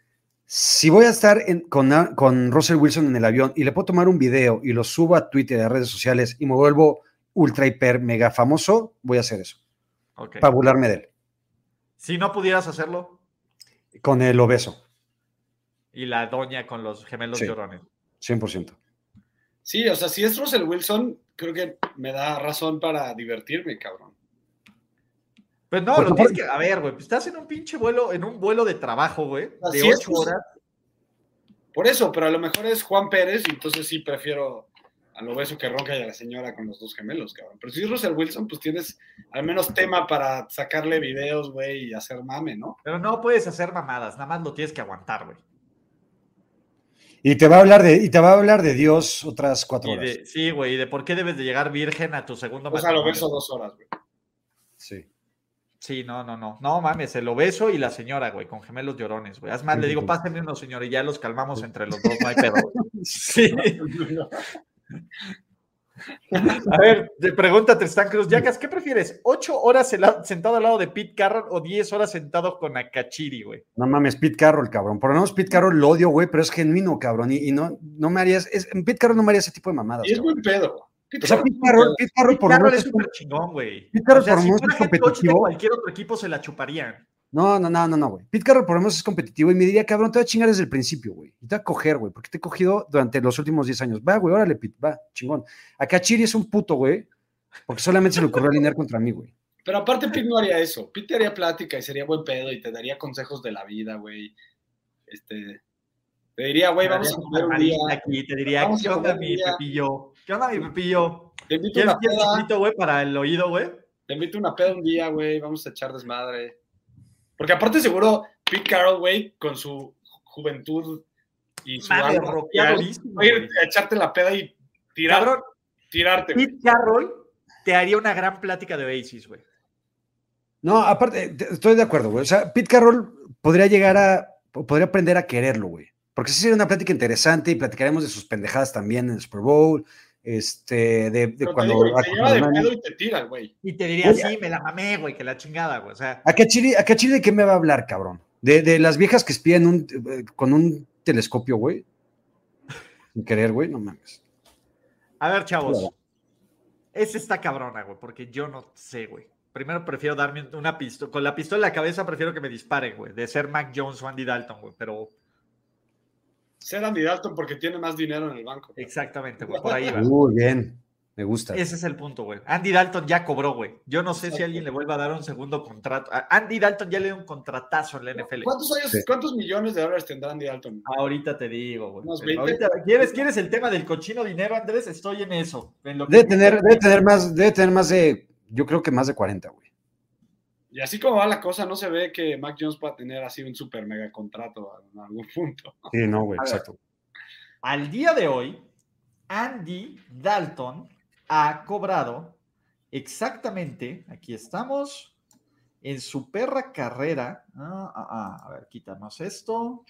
si voy a estar en- con, con Russell Wilson en el avión y le puedo tomar un video y lo subo a Twitter y a redes sociales y me vuelvo ultra hiper mega famoso, voy a hacer eso.
Ok.
Para burlarme de él.
Si no pudieras hacerlo,
Con el obeso,
y la doña con los gemelos
Sí.
llorones.
100%.
Sí, o sea, si es Russell Wilson, creo que me da razón para divertirme, cabrón.
Pues no, lo tienes que. A ver, güey, pues estás en un pinche vuelo, en un vuelo de trabajo, güey, de ocho horas.
Por eso, pero a lo mejor es Juan Pérez y entonces sí prefiero al obeso que ronca y a la señora con los dos gemelos, cabrón. Pero si es Russell Wilson, pues tienes al menos tema para sacarle videos, güey, y hacer mame, ¿no?
Pero no puedes hacer mamadas, nada más lo tienes que aguantar, güey.
Y te va a hablar de, y te va a hablar de Dios otras cuatro
Y
horas.
de- sí, güey, y de por qué debes de llegar virgen a tu segundo
O sea, lo
matrimonio.
beso dos horas, güey.
Sí.
Sí, no, no, no. No mames, se lo beso y la señora, güey, con gemelos llorones, güey. Es más, le digo, pásenme uno, señor, y ya los calmamos entre los dos, no hay pedo. Sí. A ver, te pregunta Tristan Cruz, Yacas, ¿qué prefieres? ¿Ocho horas sentado al lado de Pete Carroll o diez horas sentado con Akachiri, güey?
No mames, Pete Carroll, cabrón. Por lo menos Pete Carroll lo odio, güey, pero es genuino, cabrón. Y, y no, no me harías. Es, Pete Carroll no me haría ese tipo de mamadas.
Y es
cabrón.
buen pedo.
O sea, Pete Carroll, Pete Carroll
Pete
por lo
Carroll
menos
es súper chingón, güey.
Pete Carroll
O sea,
por lo
si
menos
fuera
es competitivo.
cualquier otro equipo se la chuparían.
No, no, no, no, no, güey. Pete Carroll por lo menos es competitivo y me diría, cabrón, te voy a chingar desde el principio, güey. Y te voy a coger, güey, porque te he cogido durante los últimos 10 años. Va, güey, órale, Pete, va, chingón. Acá Chiri es un puto, güey, porque solamente se le ocurrió alinear contra mí, güey.
Pero aparte Pete no haría eso. Pete haría plática y sería buen pedo y te daría consejos de la vida, güey. Este, te diría, güey, vamos a comer un día.
Aquí te diría, ¿qué
a
onda mi pepillo? ¿Qué onda mi pepillo?
Te invito a
¿Quieres
una peda.
güey, para el oído, güey?
Te invito una peda un día, güey. Vamos a echar desmadre. Porque aparte seguro Pete Carroll, güey, con su juventud y su
Madre,
va a ir a echarte la peda y tirar,
Cabrón,
tirarte, güey.
Pete Carroll te haría una gran plática de Oasis, güey.
No, aparte, te- estoy de acuerdo, güey. O sea, Pete Carroll podría llegar a, podría aprender a quererlo, güey. Porque sí sería una plática interesante y platicaremos de sus pendejadas también en el Super Bowl, este, de,
te
cuando...
digo, y te lleva de pedo y te tira, güey.
Y te diría,
Oye,
sí, me la mamé, güey, que la chingada, güey. O sea,
¿A Chile, a Chile de qué me va a hablar, cabrón? De, de las viejas que espían un, eh, con un telescopio, güey. Sin querer, güey, no mames.
a ver, chavos.
Claro.
Esa está cabrona, güey, porque yo no sé, güey. Primero prefiero darme una pistola. Con la pistola en la cabeza prefiero que me disparen, güey. De ser Mac Jones o Andy Dalton, güey. Pero
Ser Andy Dalton porque tiene más dinero en el banco.
exactamente, güey. Por ahí va.
Muy bien, me gusta.
Ese es el punto, güey. Andy Dalton ya cobró, güey. Yo no sé si alguien le vuelva a dar un segundo contrato. Andy Dalton ya le dio un contratazo en la NFL.
¿Cuántos, años,
Sí.
¿Cuántos millones de dólares tendrá Andy Dalton?
Ahorita te digo, güey.
Unos
Pero
20.
ahorita- ¿quieres, ¿Quieres el tema del cochino dinero, Andrés? Estoy en eso. En lo que-
Debe tener, debe tener más, debe tener más de, yo creo que más de 40, güey.
Y así como va la cosa, no se ve que Mac Jones pueda tener así un super mega contrato en algún punto.
Sí, no, güey, exacto.
Al día de hoy, Andy Dalton ha cobrado exactamente, aquí estamos, en su perra carrera. Ah, ah, ah, a ver, quítanos esto.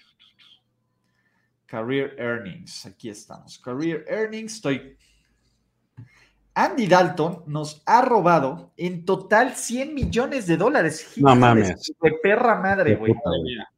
Career Earnings, aquí estamos. Career Earnings, estoy. Andy Dalton nos ha robado en total 100 millones de dólares.
No
de
mames.
su perra madre,
De
güey.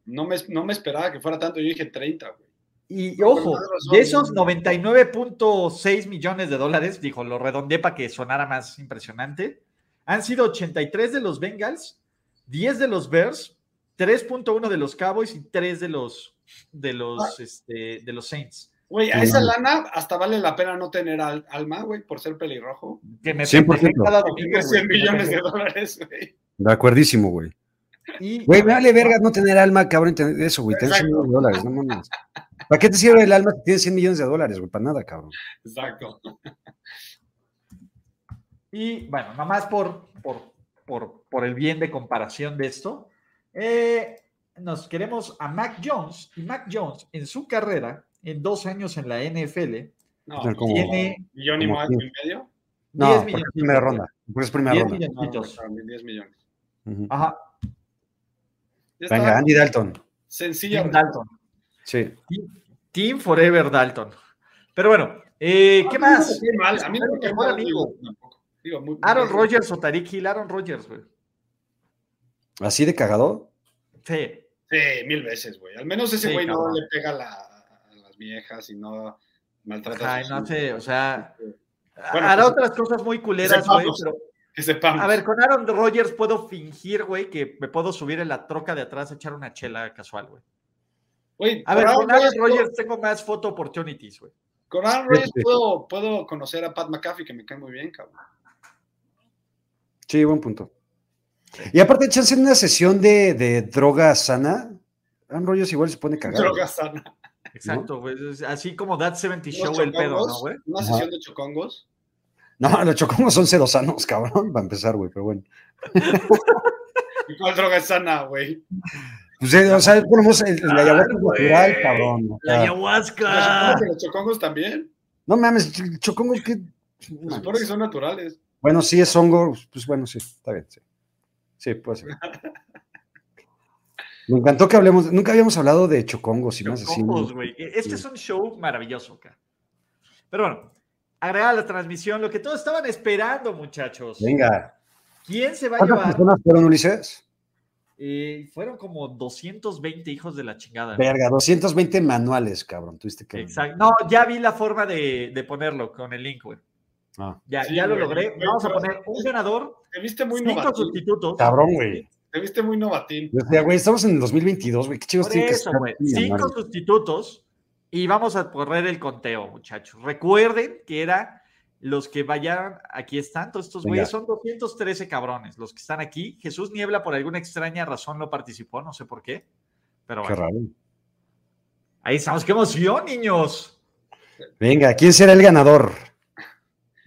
no me, no me esperaba que fuera tanto, yo dije 30, güey.
Y
No,
ojo,
razón.
de esos 99.6 millones de dólares, dijo, lo redondeé para que sonara más impresionante, han sido 83 de los Bengals, 10 de los Bears, 3.1 de los Cowboys y 3 de los de los este, de los Saints.
Güey, a esa lana hasta vale la pena no tener al- alma, güey, por ser pelirrojo.
Que me
100%.
pendejé cada domingo,
Tiene
güey,
100
que me
millones de dólares, güey.
De acuerdísimo, güey. Güey, vale verga no tener alma, cabrón, eso, güey. Tener 100
Exacto.
millones de dólares, no mames. ¿Para qué te sirve el alma si tienes 100 millones de dólares, güey? Para nada, cabrón.
Exacto.
Y bueno, nomás por, por, por, por el bien de comparación de esto, eh, nos queremos a Mac Jones y Mac Jones en su carrera, en dos años en la NFL,
No,
como-
tiene
millón y
como
más y medio.
No,
10
porque es
milloncitos,
primera ronda. Porque es primera
10
ronda.
milloncitos.
No, 10 millones.
Ajá,
Venga, Andy Dalton.
sencilla.
Team Dalton.
Sí.
Team Forever Dalton. Pero bueno, eh, ¿qué
no
más?
mal, A mí no me cae
Mejor
mal,
amigo.
digo, tampoco. Digo, muy-
Aaron Rodgers o Tariq Hill, Aaron Rodgers, güey.
¿Así de cagado?
Sí.
Sí, mil veces, güey. Al menos ese
Sí,
güey no le pega la- las viejas y no maltrata a
Ay, no sé, o sea,
Bueno,
hará
pues,
otras cosas muy culeras, güey, pero
Que sepamos.
A ver, con Aaron Rodgers puedo fingir, güey, que me puedo subir en la troca de atrás a echar una chela casual, güey. A ver, con Aaron
Rodgers
tengo más photo opportunities, güey.
Con Aaron Rodgers puedo, puedo conocer a Pat McAfee, que me cae muy bien, cabrón.
Sí, buen punto. Y aparte, chance en una sesión de, de droga sana, Aaron Rodgers igual se pone cagado.
Droga sana.
Exacto, güey. es Así como That 70
Unos
Show el pedo, ¿no,
chocongos,
güey?
Una
Ajá.
sesión de chocongos.
No, los chocomos son cero sanos, cabrón, para empezar, güey, pero bueno.
¿Y cuál droga es sana, güey?
Pues, eh, o sea, ponemos el, el ayahuasca es
güey.
natural, cabrón. o
La ayahuasca.
Los chocongos también.
no mames, ch- chocongo es que.
Se supone que son naturales.
Bueno, sí es hongo, pues bueno, sí, está bien, sí. Sí, puede ser. Me encantó que hablemos, nunca habíamos hablado de chocongos y más así.
Chocongos, güey. Este es un show maravilloso acá. Pero bueno, agregar a la transmisión lo que todos estaban esperando, muchachos.
Venga.
¿Quién se va a
¿Cuántas
llevar?
personas fueron, Ulises?
Eh, fueron como 220 hijos de la chingada.
Verga, 220 manuales, cabrón. Tuviste que.
Exacto. No, ya vi la forma de, de ponerlo con el link, güey.
Ah,
Ya,
Sí,
ya lo
güey.
logré.
Güey,
Vamos a poner un ganador,
Te viste muy
cinco sustitutos.
cabrón, güey.
Te viste muy novatín.
O sea, güey, estamos en el 2022, güey. Qué chicos tienen que
eso,
estar
Cinco sustitutos y vamos a correr el conteo, muchachos. Recuerden que era los que vayan, aquí están, todos estos güeyes son 213 cabrones, los que están aquí. Jesús Niebla por alguna extraña razón no participó, no sé por qué, pero
Qué
bueno,
raro.
ahí estamos. ¡Qué emoción, niños!
Venga, ¿quién será el ganador?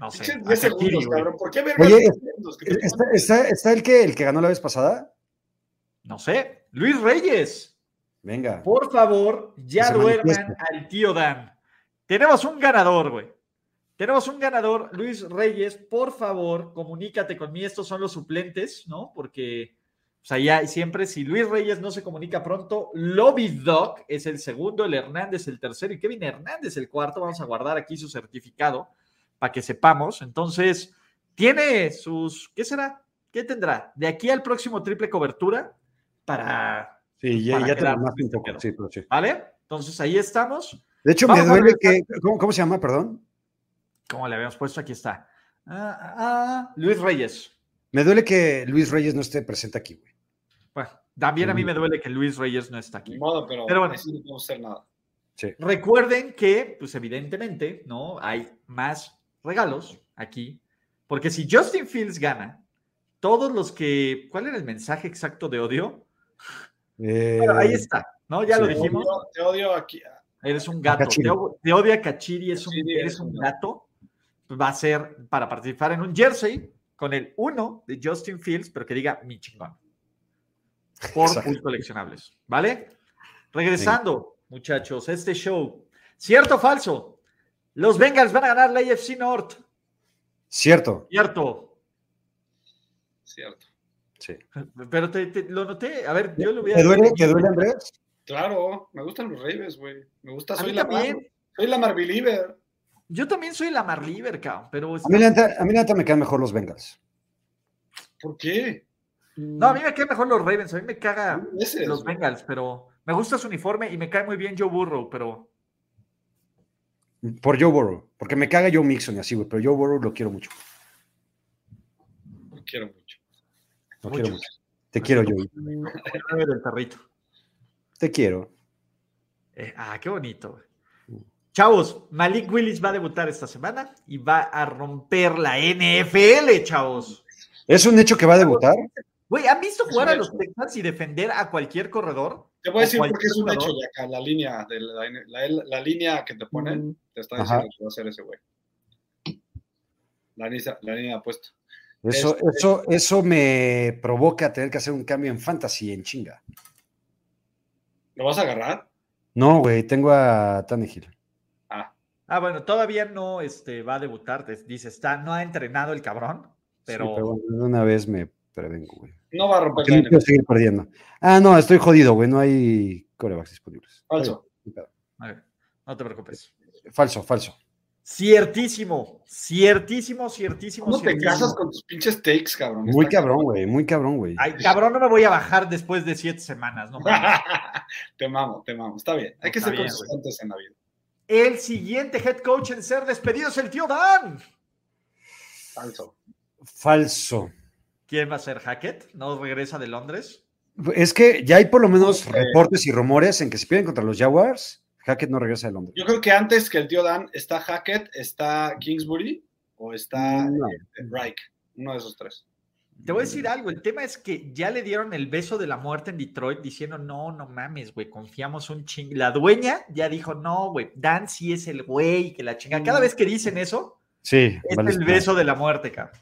No sé.
Pinches
a
10
Shakiri,
segundos, cabrón. ¿Por qué
Oye,
10 segundos? ¿Qué te
¿Está, está, está el, que, el que ganó la vez pasada?
No sé. Luis Reyes.
Venga.
Por favor, ya duerman al tío Dan. Tenemos un ganador, güey. Tenemos un ganador, Luis Reyes. Por favor, comunícate conmigo. Estos son los suplentes, ¿no? Porque, o sea, ya siempre, si Luis Reyes no se comunica pronto, Lobby Doc es el segundo, el Hernández el tercero y Kevin Hernández el cuarto. Vamos a guardar aquí su certificado para que sepamos. Entonces, tiene sus, ¿qué será? ¿Qué tendrá? De aquí al próximo triple cobertura para
Sí, ya,
Para
ya te mamaste un poco. Sí, pero sí.
¿Vale? Entonces ahí estamos.
De hecho,
Vamos
me duele que. ¿cómo, cómo se llama? Perdón.
Como le habíamos puesto, aquí está. Ah, ah, ah, Luis Reyes.
Me duele que Luis Reyes no esté presente aquí, güey.
Bueno, también a mí
Ujú.
me duele que Luis Reyes no está aquí.
modo, pero,
Pero bueno.
así no podemos hacer nada.
Sí.
Recuerden que, pues evidentemente, ¿no? Hay más regalos aquí. Porque si Justin Fields gana, todos los que. ¿Cuál era el mensaje exacto de odio?
Eh,
Bueno, ahí está, ¿no? Ya
sí.
lo dijimos.
odio, te odio aquí.
Eres un gato. Te, te odia Kachiri, es un,
Kachiri
eres
es
un gato. Va a ser para participar en un jersey con el 1 de Justin Fields, pero que diga mi chingón. Por coleccionables. ¿Vale? Regresando, muchachos, este show. ¿Cierto o falso? Los Bengals van a ganar la AFC North.
Cierto.
Cierto.
Cierto.
Sí.
Pero te, te- lo noté. A ver, yo lo voy a
¿Te duele, ¿Te duele, Andrés?
Claro, me gustan los Ravens, güey. Me gusta,
A
soy
mí
la
también.
Mar, soy la.
Yo también soy la Marliver, cabrón, pero
A mí, la neta, a mí la neta me quedan mejor los Bengals.
¿Por qué?
no, a mí me quedan mejor los Ravens, a mí me caga los
güey.
Bengals, pero me gusta su uniforme y me cae muy bien Joe Burrow, pero
Por Joe Burrow. Porque me caga Joe Mixon y así, güey. Pero Joe Burrow lo quiero mucho.
Lo quiero mucho.
Quiero mucho. Te quiero, Joe.
del perrito.
Te quiero.
Eh, ah, qué bonito. güey. Chavos, Malik Willis va a debutar esta semana y va a romper la NFL, chavos.
¿Es un hecho que va a debutar?
Güey, ¿han visto jugar a los. Texans y defender a cualquier corredor?
Te voy a decir porque es un hecho,
jugador.
Yaka. La línea, de la, la- la línea que te ponen te está
Ajá.
diciendo que va a ser ese güey. La línea, la línea apuesta.
Eso,
Este-
eso, eso me provoca tener que hacer un cambio en fantasy en chinga.
¿Lo vas a agarrar?
No, güey, tengo a Tannehill.
Ah,
Ah, bueno, todavía no este, va a debutar. Dice, está, no ha entrenado el cabrón, pero,
Sí, pero bueno, de una vez me prevengo, güey.
no va a romper
no quiero seguir perdiendo. Ah, no, estoy jodido, güey. No hay corebacks disponibles.
Falso.
a ver, no te preocupes.
Falso, falso.
Ciertísimo, ciertísimo, ciertísimo.
¿Cómo te casas con tus pinches takes, cabrón?
Muy cabrón, güey. Muy cabrón, güey.
Ay, cabrón, no me voy a bajar después de siete semanas, no
te mamo, te mamo. Está bien. Hay que
Está
ser
bien,
consistentes en la vida.
El siguiente head coach en ser despedido es el tío Dan.
Falso.
Falso.
¿Quién va a ser Hackett? ¿No regresa de Londres?
Es que ya hay por lo menos reportes y rumores en que si pierden contra los Jaguars, Hackett no regresa de Londres.
Yo creo que antes que el tío Dan está Hackett, está Kingsbury o está
No.
eh, Reich. Uno de esos tres.
Te voy a decir algo, el tema es que ya le dieron el beso de la muerte en Detroit diciendo, no, no mames, güey, confiamos un ching. La dueña ya dijo, no, güey, Dan sí es el güey, que la chinga. Cada vez que dicen eso,
Sí,
es
vale,
el beso de la muerte, cabrón.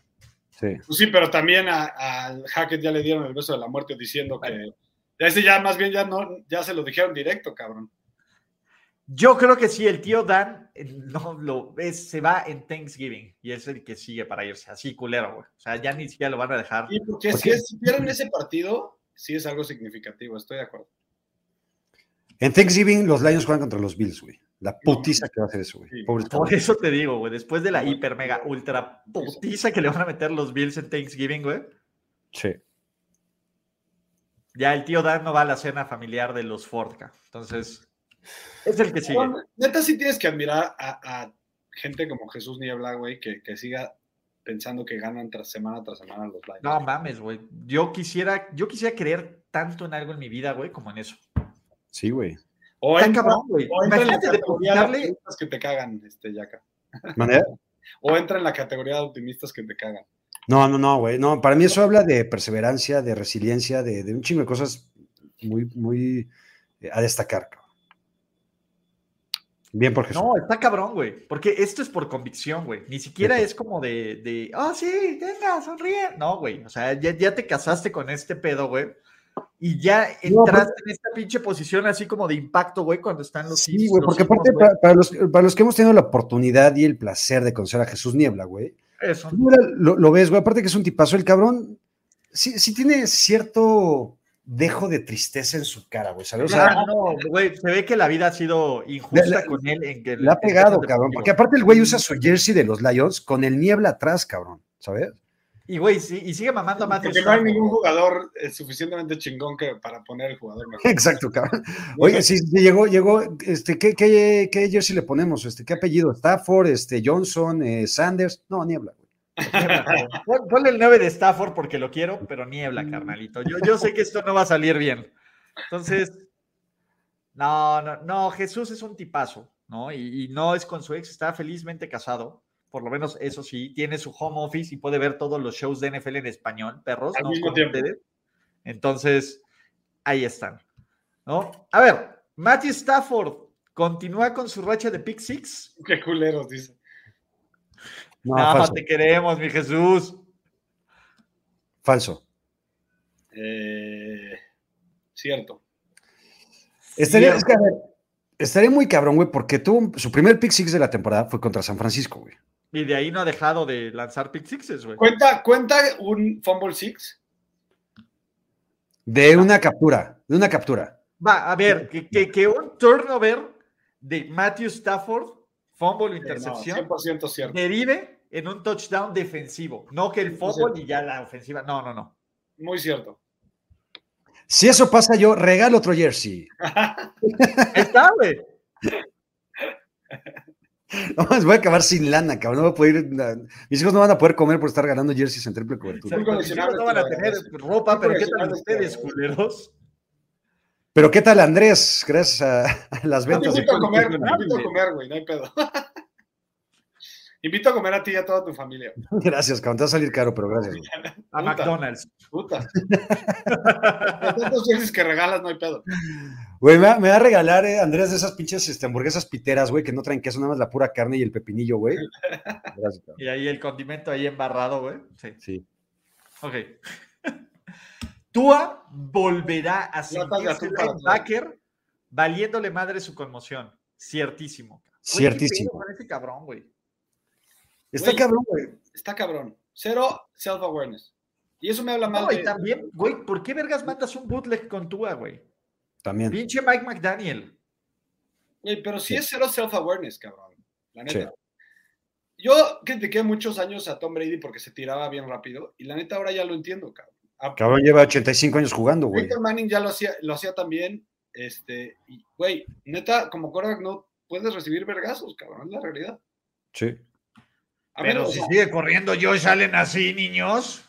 Sí.
Pues sí, pero también a- al Hackett ya le dieron el beso de la muerte diciendo que, Ese ya más bien ya no, ya se lo dijeron directo, cabrón.
Yo creo que sí, el tío Dan no lo es, se va en Thanksgiving y es el que sigue para irse, así culero, güey. O sea, ya ni siquiera lo van a dejar.
Y porque si, es- si pierden ese partido, sí es algo significativo, estoy de acuerdo.
En Thanksgiving, los Lions juegan contra los Bills, güey. La putiza que va a hacer eso, güey.
Sí.
Por eso te digo, güey, después de la hiper mega ultra putiza que le van a meter los Bills en Thanksgiving, güey,
Sí.
ya el tío Dan no va a la cena familiar de los Fordca. Entonces, es el que sigue.
Bueno, Neta, sí tienes que admirar a, a gente como Jesús Niebla, güey, que, que siga pensando que ganan tras semana tras semana los Lions.
No mames, güey. Yo quisiera, yo quisiera creer tanto en algo en mi vida, güey, como en eso.
Sí, güey.
o,
Está
entra,
cabrón, güey.
o entra en la categoría de optimistas que te cagan, este, Yaka.
¿Manera?
O entra en la categoría de optimistas que te cagan.
No, no, no, güey. No, para mí eso habla de perseverancia, de resiliencia, de, de un chingo de cosas muy, muy eh, a destacar. cabrón. Bien por Jesús.
No, está cabrón, güey. Porque esto es por convicción, güey. Ni siquiera es como de, de oh, sí, venga, sonríe. No, güey. O sea, ya, ya te casaste con este pedo, güey. Y ya
No,
entraste en esta pinche posición así como de impacto, güey, cuando están los
Sí, güey, porque aparte, para, para los, para los que hemos tenido la oportunidad y el placer de conocer a Jesús Niebla, güey,
Eso.
tú lo, lo ves, güey, aparte que es un tipazo, el cabrón sí, sí tiene cierto dejo de tristeza en su cara, güey, ¿sabes? O sea,
no, güey, se ve que la vida ha sido injusta con él. En que
le ha pegado, cabrón, porque aparte el güey usa su jersey de los Lions con el Niebla atrás, cabrón, ¿sabes?
Y, güey, sí, y sigue mamando a Matthew
Porque no hay ningún jugador eh, suficientemente chingón que para poner el jugador mejor.
Exacto, cabrón. Oye, sí, sí, llegó, llegó, este, ¿qué, qué, qué jersey le ponemos? Este, ¿Qué apellido? Stafford, este, Johnson, eh, Sanders, no, Niebla, güey.
Ponle el 9 de Stafford porque lo quiero, pero niebla, carnalito. Yo, yo sé que esto no va a salir bien. Entonces, no, no, no, Jesús es un tipazo, ¿no? Y, y no es con su ex, está felizmente casado. Por lo menos eso sí, tiene su home office y puede ver todos los shows de NFL en español, perros,
Al
¿no?
mismo
Como
tiempo.
ustedes. Entonces, ahí están, ¿no? A ver, Matthew Stafford continúa con su racha de pick six.
Qué culeros, dice.
No,
No,
falso.
te queremos, mi Jesús.
Falso.
Eh, cierto.
Estaría,
Cierto.
es que, a ver, estaría muy cabrón, güey, porque tuvo su primer pick six de la temporada fue contra San Francisco, güey.
Y de ahí no ha dejado de lanzar pick sixes, güey.
¿Cuenta, ¿Cuenta un fumble six?
De una captura, de una captura.
Va, a ver, que, que, que un turnover de Matthew Stafford, fumble o
Eh, no,
intercepción,
100% cierto.
derive en un touchdown defensivo. No que el fumble y ya la ofensiva. No, no, no.
Muy cierto.
Si eso pasa, yo regalo otro jersey.
Está, güey.
No, más voy a acabar sin lana, cabrón. No voy a poder ir, na- mis hijos no van a poder comer por estar ganando jerseys en triple cobertura.
Mis hijos no van a tener ropa, pero ¿qué tal ustedes, culeros?
Pero ¿qué tal, Andrés? Gracias a, a las ventas.
invito a comer, te
Cool,
invito a
güey.
comer, güey, no hay pedo. invito a comer a ti y a toda tu familia.
Gracias, cabrón. Te va a salir caro, pero gracias. güey.
A
Puta.
McDonald's.
Puta. Tantos jerseys que regalas, no hay pedo.
Güey, me, va- me va a regalar, eh, Andrés, de esas pinches este, hamburguesas piteras, güey, que no traen queso, nada más la pura carne y el pepinillo, güey. Gracias, cabrón.
Y ahí el condimento ahí embarrado, güey. Sí.
Sí.
Ok. Tua volverá a sentirse linebacker valiéndole madre su conmoción. Ciertísimo. Güey, ¿qué
Ciertísimo.
ese cabrón, güey.
Está
Güey.
cabrón, güey.
Está cabrón. Cero self-awareness. Y eso me habla mal
No, y
de...
también, güey, ¿por qué vergas matas un bootleg con Tua, güey?
También.
Pinche Mike McDaniel.
Güey, pero sí
Sí.
es cero self-awareness, cabrón. La neta.
Sí.
Yo critiqué muchos años a Tom Brady porque se tiraba bien rápido. Y la neta ahora ya lo entiendo, cabrón. A-
Cabrón lleva 85 años jugando, güey.
Peyton Manning ya lo hacía, lo hacía también. Este, y, güey, neta, como quarterback no puedes recibir vergazos, cabrón. Es la realidad.
Sí.
A
Pero
menos-
si sigue corriendo Josh Allen así, niños.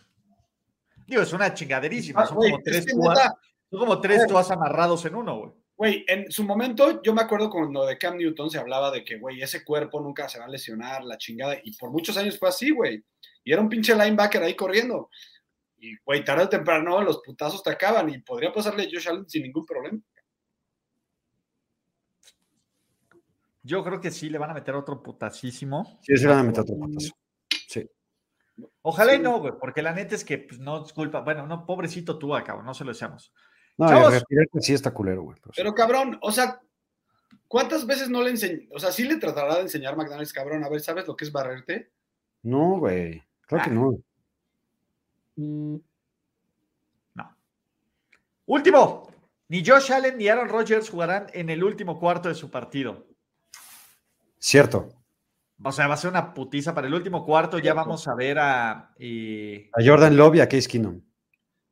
Digo, es una chingaderísima.
Ah,
Son como
es
tres tuas.
neta,
Son como tres tuas amarrados en uno, güey.
Güey, en su momento, yo me acuerdo cuando de Cam Newton se hablaba de que, güey, ese cuerpo nunca se va a lesionar, la chingada, y por muchos años fue así, güey. Y era un pinche linebacker ahí corriendo. Y, güey, tarde o temprano los putazos te acaban y podría pasarle a Josh Allen sin ningún problema.
Yo creo que sí le van a meter otro putacísimo.
Sí, se van a meter otro patazo. Sí.
Ojalá y no, güey, porque la neta es que pues, no es culpa. Bueno, no, pobrecito tú, cabrón, no se lo deseamos.
No,
Chavos.
sí está culero, güey. pero sí.
Pero cabrón, o sea, ¿cuántas veces no le enseñó? O sea, sí le tratará de enseñar McDonald's, cabrón. A ver, ¿sabes lo que es barrerte?
No, güey. Claro que no.
No. Último. Ni Josh Allen ni Aaron Rodgers jugarán en el último cuarto de su partido.
Cierto.
O sea, va a ser una putiza para el último cuarto. Ya vamos a ver a. eh,
A Jordan Love y a Case Keenum.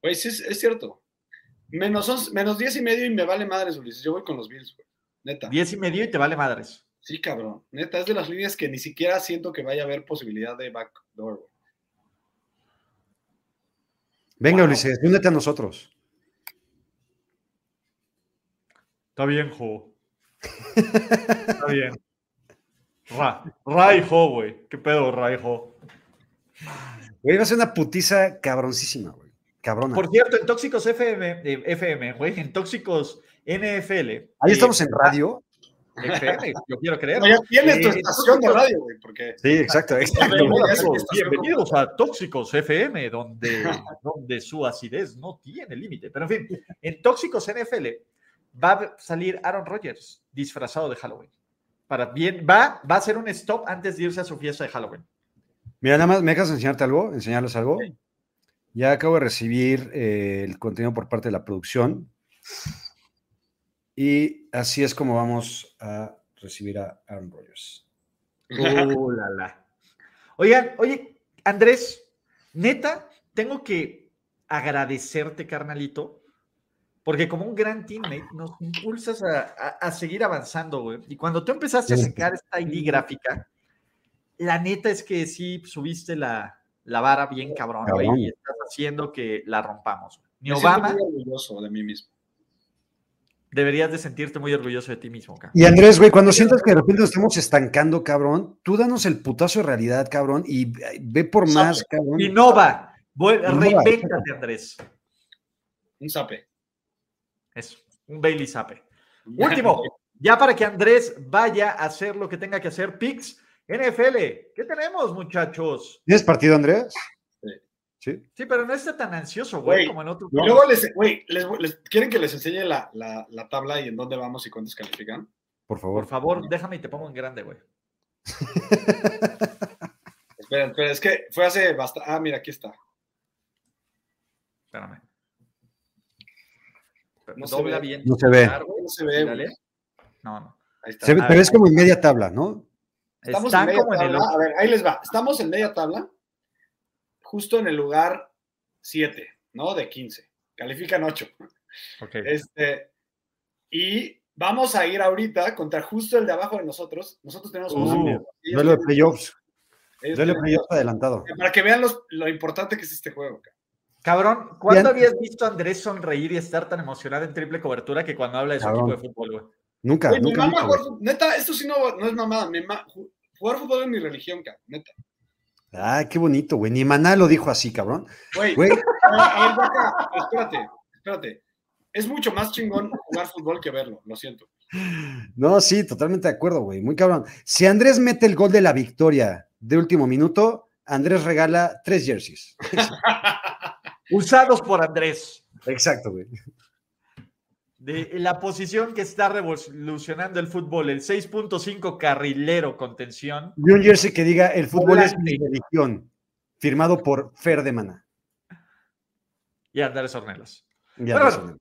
Sí, es, es cierto. Menos, menos 10 y medio y me vale madres, Ulises. Yo voy con los Bills, güey. Neta.
10 y medio y te vale madres.
Sí, cabrón. Neta, es de las líneas que ni siquiera siento que vaya a haber posibilidad de backdoor, güey.
Venga,
Wow.
Ulises, únete a nosotros.
Está bien, Jo. Está bien. Ra. Ra y Jo, güey. ¿Qué pedo, Ra y Jo?
Güey, va a ser una putiza cabroncísima, güey. Cabrona.
Por cierto, en Tóxicos FM, eh, FM, güey, en Tóxicos NFL.
Ahí
eh,
estamos en radio.
FM, yo quiero creer.
No, ya tienes tu
Eh,
estación de radio, güey, porque
Sí, exacto, exacto.
Bienvenidos,
hola,
bienvenidos a Tóxicos FM, donde, donde su acidez no tiene límite. Pero en fin, en Tóxicos NFL va a salir Aaron Rodgers disfrazado de Halloween. Para bien, va, va a hacer un stop antes de irse a su fiesta de Halloween.
Mira, nada más, ¿me dejas enseñarte algo? ¿Enseñarles algo? Ya acabo de recibir eh, el contenido por parte de la producción. Y así es como vamos a recibir a Aaron Rodgers.
Uh, la, la. Oigan, oye, Andrés, neta, tengo que agradecerte, carnalito, porque como un gran teammate nos impulsas a, a- a seguir avanzando, güey. Y cuando tú empezaste a sacar esta ID gráfica, la neta es que sí subiste la, la vara bien cabrón, güey, y estás haciendo que la rompamos. Ni
me
Obama
muy orgulloso de mí mismo.
deberías de sentirte muy orgulloso de ti mismo, cabrón.
Y Andrés, güey, cuando sientas que de repente nos estamos estancando, cabrón, tú danos el putazo de realidad, cabrón, y ve por más, cabrón.
Innova,
Innova,
reinvéntate, Andrés.
Un zape.
Eso, un Bailey Zappe. Último, ya para que Andrés vaya a hacer lo que tenga que hacer, Pix, NFL, ¿qué tenemos, muchachos?
¿Tienes partido, Andrés?
Sí.
Sí.
Pero no está tan ansioso, güey, como en otros.
Y luego les, güey, les, les- ¿quieren que les enseñe la, la, la tabla y en dónde vamos y cuántos califican?
Por favor.
Por favor, déjame y te pongo en grande, güey.
Espera, espera, es que fue hace bastante. Ah, mira, aquí está.
Espérame.
No se
Dobla
ve.
bien.
No se ve.
No se ve,
Dale. No, no.
Ahí está.
Se ve- pero
ver.
es como en media tabla, ¿no?
Estamos
Están
en media
como en el
tabla. A ver, ahí les va. Estamos en media tabla, justo en el lugar 7, ¿no? De 15. Califican 8.
Ok.
Este, y vamos a ir ahorita contra justo el de abajo de nosotros. Nosotros tenemos
Uh,
11 puntos. Ellos
Duelo de playoffs. Duelo de playoffs adelantado.
Para que vean los- lo importante que es este juego. cabrón.
Cabrón, ¿cuándo
Bien.
habías visto a Andrés sonreír y estar tan emocionado en triple cobertura que cuando habla de su
Cabrón.
equipo de fútbol, güey?
Nunca, nunca.
jugar Neta, esto sí no, no es mamada. ma- ju- jugar fútbol es mi religión, cabrón. Neta.
Ah, qué bonito, güey. Ni Maná lo dijo así, cabrón.
Güey,
Güey,
a ver, Vaca, espérate, espérate. Es mucho más chingón jugar fútbol que verlo, lo siento.
no, sí, totalmente de acuerdo, güey. Muy cabrón. Si Andrés mete el gol de la victoria de último minuto, Andrés regala tres jerseys.
Usados por Andrés.
Exacto, güey.
De la posición que está revolucionando el fútbol, el 6.5 carrilero contención.
Y un jersey que diga el fútbol es mi religión, firmado por Fer de Maná.
Y Andrés Ornelas.
Y Andrés
bueno,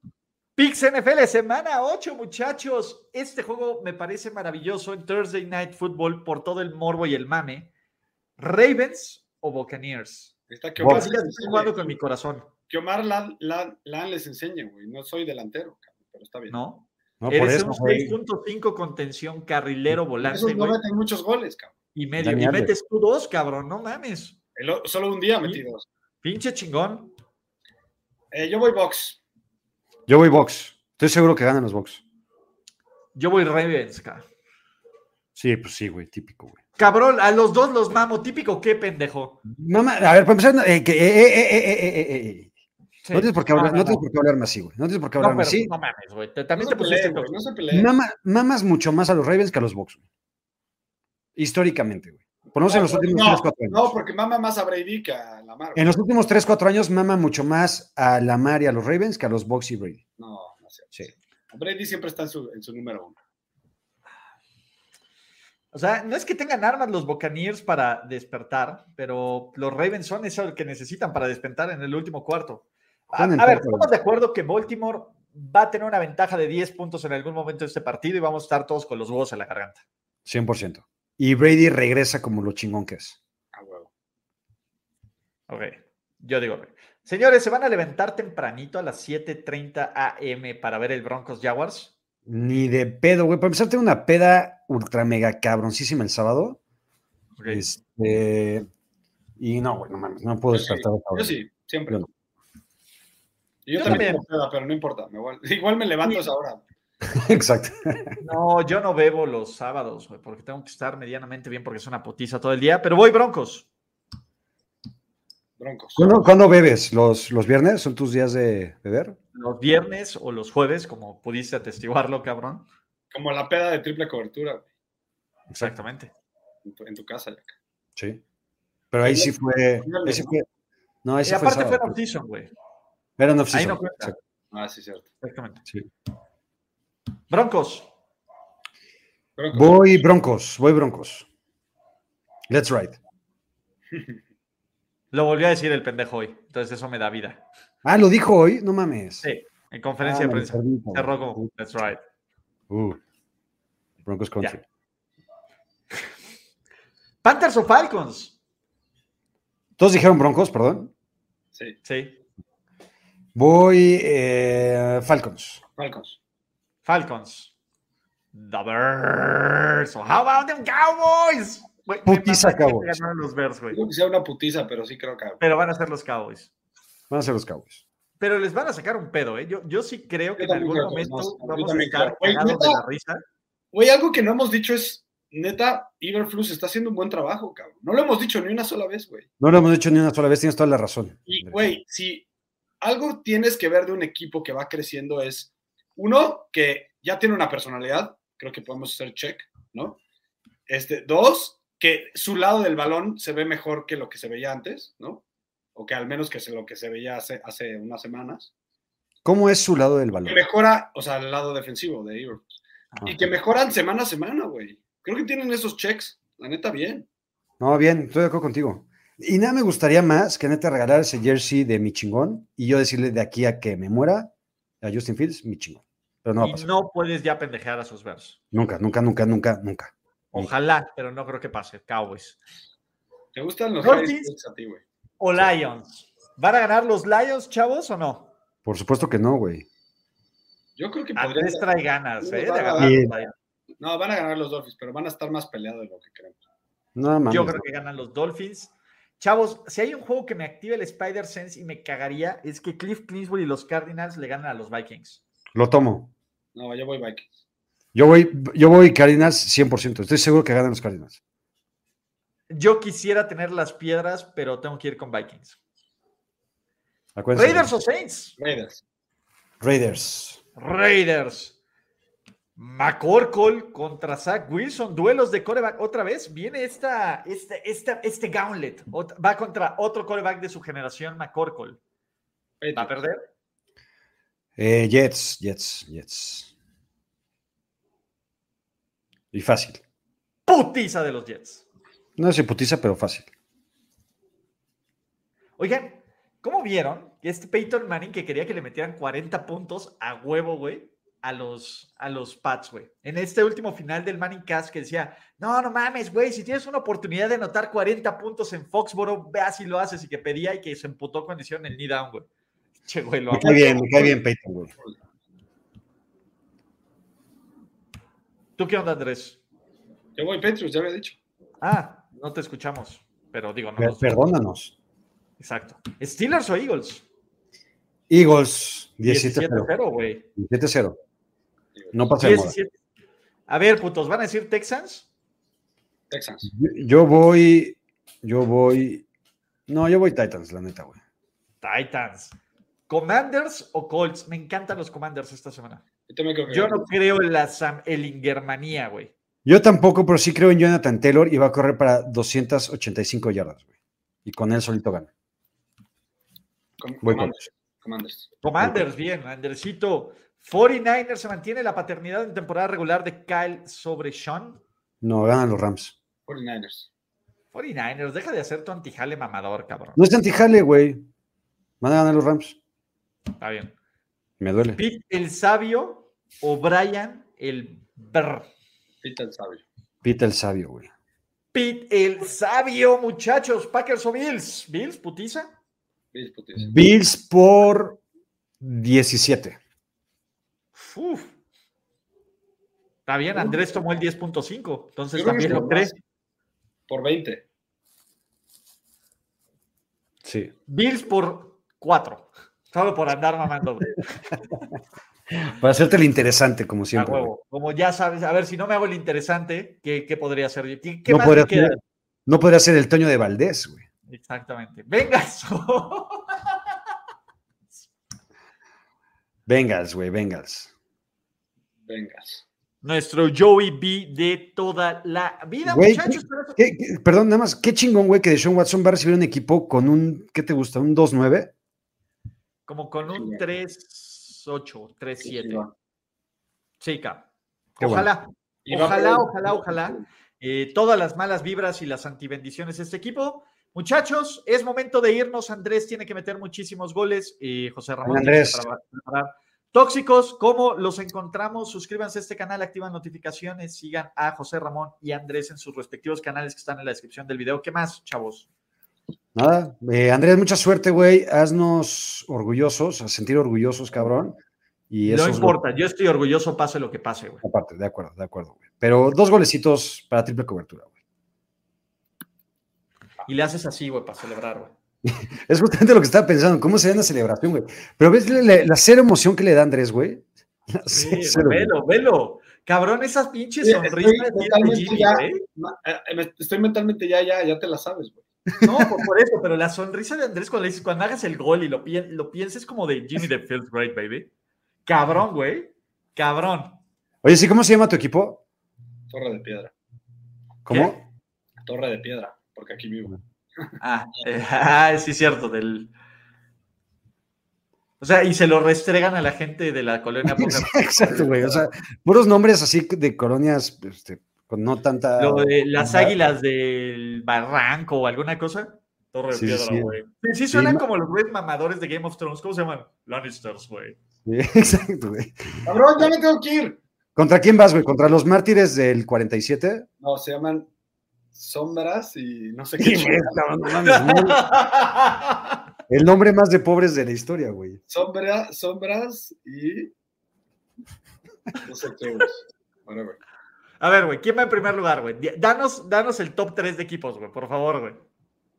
Pix NFL, semana 8, muchachos. Este juego me parece maravilloso en Thursday Night Football por todo el morbo y el mame. ¿Ravens o Buccaneers?
Está que. Omar,
jugando con mi corazón,
que Omar Lan, Lan- Lan les enseñe, güey. No soy delantero, cabrón, pero está bien.
¿no?
No, por
Eres
eso,
un
güey.
6.5 contención carrilero volante,
Esos no meten muchos goles, cabrón.
y medio. Y metes tú dos, cabrón, no mames.
El solo un día metí dos.
Pinche chingón.
Eh, yo voy box.
Yo voy box. Estoy seguro que ganan los box.
Yo voy Ravens, cabrón.
Sí, pues sí, güey, típico, güey.
Cabrón, a los dos los mamo. Típico, ¿qué pendejo?
Mamá, a ver, para empezar, eh, que, eh, eh, eh, eh, eh.
Sí.
No tienes por qué hablar, no,
no,
tienes por qué hablarme así, güey. No tienes por qué
No,
hablarme así.
no mames, güey.
No
También te pusiste
güey. No se peleen.
Mama- mamas mucho más a los Ravens que a los Bucks, güey. Históricamente, güey. Por lo menos en los últimos
no,
3, 4 años.
no, porque mama más a Brady que a Lamar. güey.
En los últimos 3, 4 años mama mucho más a Lamar y a los Ravens que a los Bucks y Brady.
No, cierto.
Sí.
Brady siempre está en su, en su número uno.
O sea, no es que tengan armas los Buccaneers para despertar, pero los Ravens son eso que necesitan para despertar en el último cuarto. A, ver, estamos de acuerdo que Baltimore va a tener una ventaja de 10 puntos en algún momento de este partido y vamos a estar todos con los huevos en la garganta.
100%. Y Brady regresa como lo chingón que es.
A huevo.
Ok, yo digo, señores, ¿se van a levantar tempranito a las 7:30 am para ver el Broncos Jaguars?
Ni de pedo, güey. Para empezar, tengo una peda ultra mega cabroncísima el sábado. Este. Y no, güey, no mames, no puedo
sí,
despertar. hora.
Yo sí, siempre.
Yo
yo,
Yo
también,
también.
tengo peda, pero no importa. me igual, igual me levanto a esa hora.
Exacto.
No, yo no bebo los sábados, güey, porque tengo que estar medianamente bien porque es una putiza todo el día, pero voy Broncos.
Broncos.
¿Cuándo, cuándo bebes? ¿Los, ¿Los viernes son tus días de beber?
Los viernes o los jueves, como pudiste atestiguarlo, cabrón.
Como la peda de triple cobertura güey,
Exactamente.
en, tu, en tu casa. Jack.
Sí. Pero ahí sí fue. Ahí sí fue no, ahí
Y
sí fue.
aparte fue
sábado.
off-season, güey.
Era en
Ahí
off-season.
no cuenta.
Exacto,
Ah, sí, cierto.
Exactamente.
sí.
Broncos.
Broncos.
Voy Broncos, voy Broncos. Let's ride.
Lo volvió a decir el pendejo hoy, entonces eso me da vida.
Ah, lo dijo hoy, no mames.
Sí, en conferencia
Ah,
de prensa. Cerró como, that's right.
Uh, Broncos Country.
Panthers o Falcons.
Todos dijeron Broncos, perdón.
Sí,
Sí,
Voy eh, Falcons.
Falcons.
Falcons. The Bears. How about them Cowboys?
Putiza Cowboys.
los Bears,
que sea una putiza, pero sí creo que.
Pero van a ser los Cowboys.
Van a ser los Cowboys.
Pero les van a sacar un pedo, ¿eh? Yo, yo sí creo que
Yo
en algún
creo
momento
vamos-
a estar cagados de
neta.
la risa.
Güey, algo que no hemos dicho es, neta, Iberflus está haciendo un buen trabajo, cabrón. No lo hemos dicho ni una sola vez, güey.
No lo hemos dicho ni una sola vez, tienes toda la razón.
Y, güey, si algo tienes que ver de un equipo que va creciendo es, uno, que ya tiene una personalidad, creo que podemos hacer check, ¿no? Este, dos, que su lado del balón se ve mejor que lo que se veía antes, ¿no? O que al menos que lo que se veía hace, hace unas semanas.
¿Cómo es su lado del
Que
balón?
mejora, o sea, el lado defensivo de Iberflus.
Ah.
Y que mejoran semana a semana, güey. Creo que tienen esos checks, la neta, bien.
No, bien, estoy de acuerdo contigo. Y nada me gustaría más que neta regalar ese jersey de mi chingón y yo decirle de aquí a que me muera a Justin Fields, mi chingón. Pero no va a
y no puedes ya pendejear a sus Bears.
Nunca, nunca, nunca, nunca, nunca.
Ojalá, pero no creo que pase. Cowboys.
¿Te gustan los
Dolphins.
Harris picks a ti, güey?
O Lions. ¿Van a ganar los Lions, chavos, o no?
Por supuesto que no, güey.
Yo creo que podrían.
Andrés trae ganas, ¿eh? De
Van
ganar los Lions.
No, van a ganar los Dolphins, pero van a estar más peleados de lo que creemos.
No mames.
Yo creo que ganan los Dolphins. Chavos, si hay un juego que me active el Spider Sense y me cagaría, es que Cliff Clinsbury y los Cardinals le ganan a los Vikings.
Lo tomo.
No, yo voy Vikings.
Yo voy, yo voy Cardinals 100%. Estoy seguro que ganan los Cardinals.
Yo quisiera tener las piedras, pero tengo que ir con Vikings.
Acuérdense.
Raiders o Saints.
Raiders.
Raiders.
Raiders. McCorkle contra Zach Wilson, duelos de coreback. Otra vez viene esta, este, esta, este gauntlet. Va contra otro coreback de su generación, McCorkle. ¿Va a perder?
Eh, Jets, Jets, Jets. Y fácil.
Putiza de los Jets.
No se putiza, pero fácil.
Oigan, ¿cómo vieron que este Peyton Manning que quería que le metieran 40 puntos a huevo, güey, a los, a los Pats, güey? En este último final del Manning Cast que decía, no, no mames, güey, si tienes una oportunidad de anotar 40 puntos en Foxboro, ve si lo haces y que pedía y que se emputó cuando hicieron el knee down, güey. Che, güey, lo
Me cae bien, me cae bien Peyton, güey.
¿Tú qué onda, Andrés?
Yo voy Patriots, ya había dicho.
Ah, no te escuchamos, pero digo, no.
Per-
nos-
Perdónanos.
Exacto. ¿Steelers o Eagles?
Eagles, 17-0.
17-0, güey.
17-0. No pasa.
17. A ver, putos, ¿van a decir Texans?
Texans.
Yo- Yo voy, yo voy, no, yo voy Titans, la neta, güey.
Titans. ¿Commanders o Colts? Me encantan los Commanders esta semana.
Yo también creo que
Yo no creo en la Sam Ellingermanía, güey.
Yo tampoco, pero sí creo en Jonathan Taylor y va a correr para 285 yardas, güey. Y con él solito gana.
Com-
Voy
Commanders. Commanders.
Commanders, bien. Andersito 49ers se mantiene la paternidad en temporada regular de Kyle sobre Sean.
No, ganan los Rams.
49ers.
49ers, deja de hacer tu antijale mamador, cabrón.
No es antijale, güey. Van a ganar los Rams.
Está bien.
Me duele.
Pete el sabio o Brian el brr.
Pita el sabio.
Pita el sabio, güey.
Pete el sabio, muchachos. Packers o Bills. Bills, putiza.
Bills, putis.
Bills por 17.
Uf. Está bien, Andrés tomó el 10.5, entonces
Yo
también lo
por
cree.
Por 20.
Sí.
Bills por 4. Solo por andar mamando. güey.
Para hacerte el interesante, como siempre.
huevo. Como ya sabes, a ver, si no me hago el interesante, ¿qué, qué podría ser? ¿Qué, qué
No
más
podría,
queda?
ser, no podría ser el Toño de Valdés, güey.
Exactamente. Venga, eso.
Bengals, güey, Bengals.
Vengas.
Nuestro Joey B de toda la vida,
Güey,
muchachos. pero eso-
¿Qué- qué- perdón, nada más, qué chingón, güey, que Deshaun Watson va a recibir un equipo con un, ¿qué te gusta? ¿Un 2-9?
Como con un
Sí.
3-8, 3-7. Sí, cap.
Qué bueno.
Ojalá, ojalá, ojalá, ojalá. Eh, todas las malas vibras y las antibendiciones de este equipo. Muchachos, es momento de irnos. Andrés tiene que meter muchísimos goles. y José Ramón.
Venga,
tiene que
Andrés.
preparar. Tóxicos, ¿cómo los encontramos? Suscríbanse a este canal, activan notificaciones, sigan a José Ramón y Andrés en sus respectivos canales que están en la descripción del video. ¿Qué más, chavos?
Nada. Eh, Andrés, mucha suerte, güey. Haznos orgullosos, a sentir orgullosos, cabrón. Y
no importa, yo estoy orgulloso, pase lo que pase, güey.
Aparte, de acuerdo, de acuerdo, güey. Pero dos golecitos para triple cobertura, güey.
Y le haces así, güey, para celebrar, güey.
Es justamente lo que estaba pensando, ¿cómo sería una celebración, güey? Pero ves la, la- la cero emoción que le da Andrés, güey.
Sí,
cero, güey.
velo, velo. Cabrón, esas pinches
Sí,
sonrisas
estoy
Jimmy,
ya- eh, me- Estoy mentalmente ya, ya, ya te la sabes, güey.
No, por, por eso, pero la sonrisa de Andrés cuando le dices, cuando hagas el gol y lo, pi- lo pienses como de Jimmy de feels great, baby. Cabrón, güey. Cabrón.
Oye, sí, ¿cómo se llama tu equipo?
Torre de piedra.
¿Cómo?
Torre de piedra, porque aquí vivo.
Ah, eh, ah, sí, cierto, del. O sea, y se lo restregan a la gente de la colonia.
Exacto, güey. O sea, puros nombres así de colonias este, con no tanta.
Lo de las águilas del barranco o alguna cosa. Torre de
Sí,
piedra, güey. Sí, sí, suenan como los güeyes mamadores de Game of Thrones. ¿Cómo se llaman? Lannisters, güey.
Sí, exacto, güey.
Cabrón, ya me tengo que ir.
¿Contra quién vas, güey? ¿Contra los mártires del 47?
No, se llaman sombras y no sé qué.
Sí, güey, cabrón, no mames, muy- El nombre más de pobres de la historia, güey.
Sombra, sombras y. No sé qué. Whatever.
A ver, güey, ¿quién va en primer lugar, güey? Danos, danos el top 3 de equipos, güey, por favor, güey.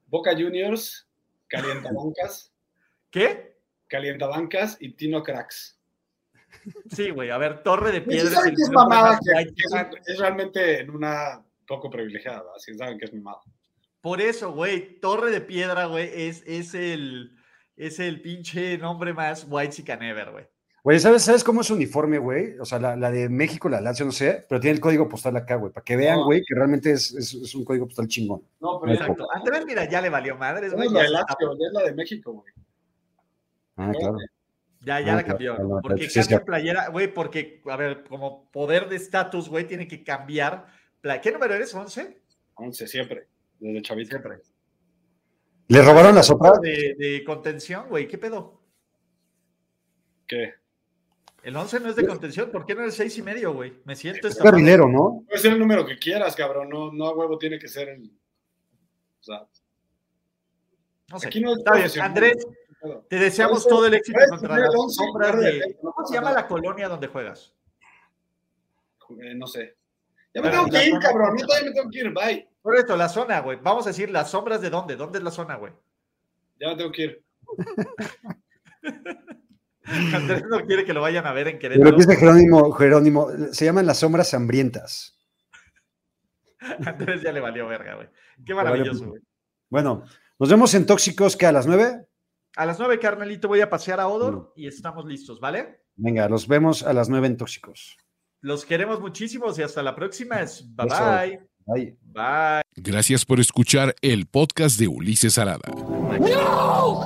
Boca Juniors, Calientabancas,
¿Qué?
Calientabancas y Tino Cracks.
Sí, güey, a ver, Torre de
Sí
Piedra.
saben
el
que es mamada, que, que es, es realmente en una poco privilegiada, así saben que es mamada.
Por eso, güey, Torre de Piedra, güey, es, es el es el pinche nombre más white ever, güey.
Güey, ¿sabes, ¿sabes cómo es su uniforme, güey? O sea, la, la de México, la Lazio, no sé, pero tiene el código postal acá, güey, para que vean,
No.
güey, que realmente es, es- es un código postal chingón.
No, pero
Exacto. Andrés, mira, ya le valió madres,
es
güey.
la
Ya,
de
se
Lazio, ya es la de México, güey.
Ah, claro.
ya, ya
Ah,
la cambió.
claro,
Porque
sí, es
cambia playera, güey, porque, a ver, como poder de estatus, güey, tiene que cambiar. ¿Qué número eres? ¿11?
11, siempre, desde chavito.
Siempre.
¿Le robaron la sopa?
De, de contención, güey, ¿qué pedo?
¿Qué?
El 11 no es de contención, ¿por qué no el 6 y medio, güey? Me siento
Es carrilero, ¿no?
Puede ser el número que quieras, cabrón, no, no a huevo tiene que ser el... O sea,
No sé.
aquí no es
Está bien. Andrés, te deseamos todo el éxito contra las
el once,
sombras
guarda
de...
defensa, no
¿Cómo
pasa
se llama la colonia donde juegas?
Eh, no sé. Ya me
Pero
tengo que ir,
zona-
cabrón, yo todavía me tengo que ir, bye.
Por esto, la zona, güey. Vamos a decir las sombras de dónde. ¿Dónde es la zona, güey?
Ya me tengo que ir.
Andrés no quiere que lo vayan a ver en
Pero
Querétaro.
que dice Jerónimo, Jerónimo, se llaman las sombras hambrientas.
Andrés ya le valió verga, güey. Qué maravilloso, güey.
Bueno, nos vemos en Tóxicos, que a las nueve.
A las nueve, carnalito, voy a pasear a Odor y estamos listos, ¿vale?
Venga, los vemos a las nueve en Tóxicos.
Los queremos muchísimos y hasta la próxima. Es bye bye.
Bye.
Bye.
Gracias por escuchar el podcast de Ulises Arada.
No!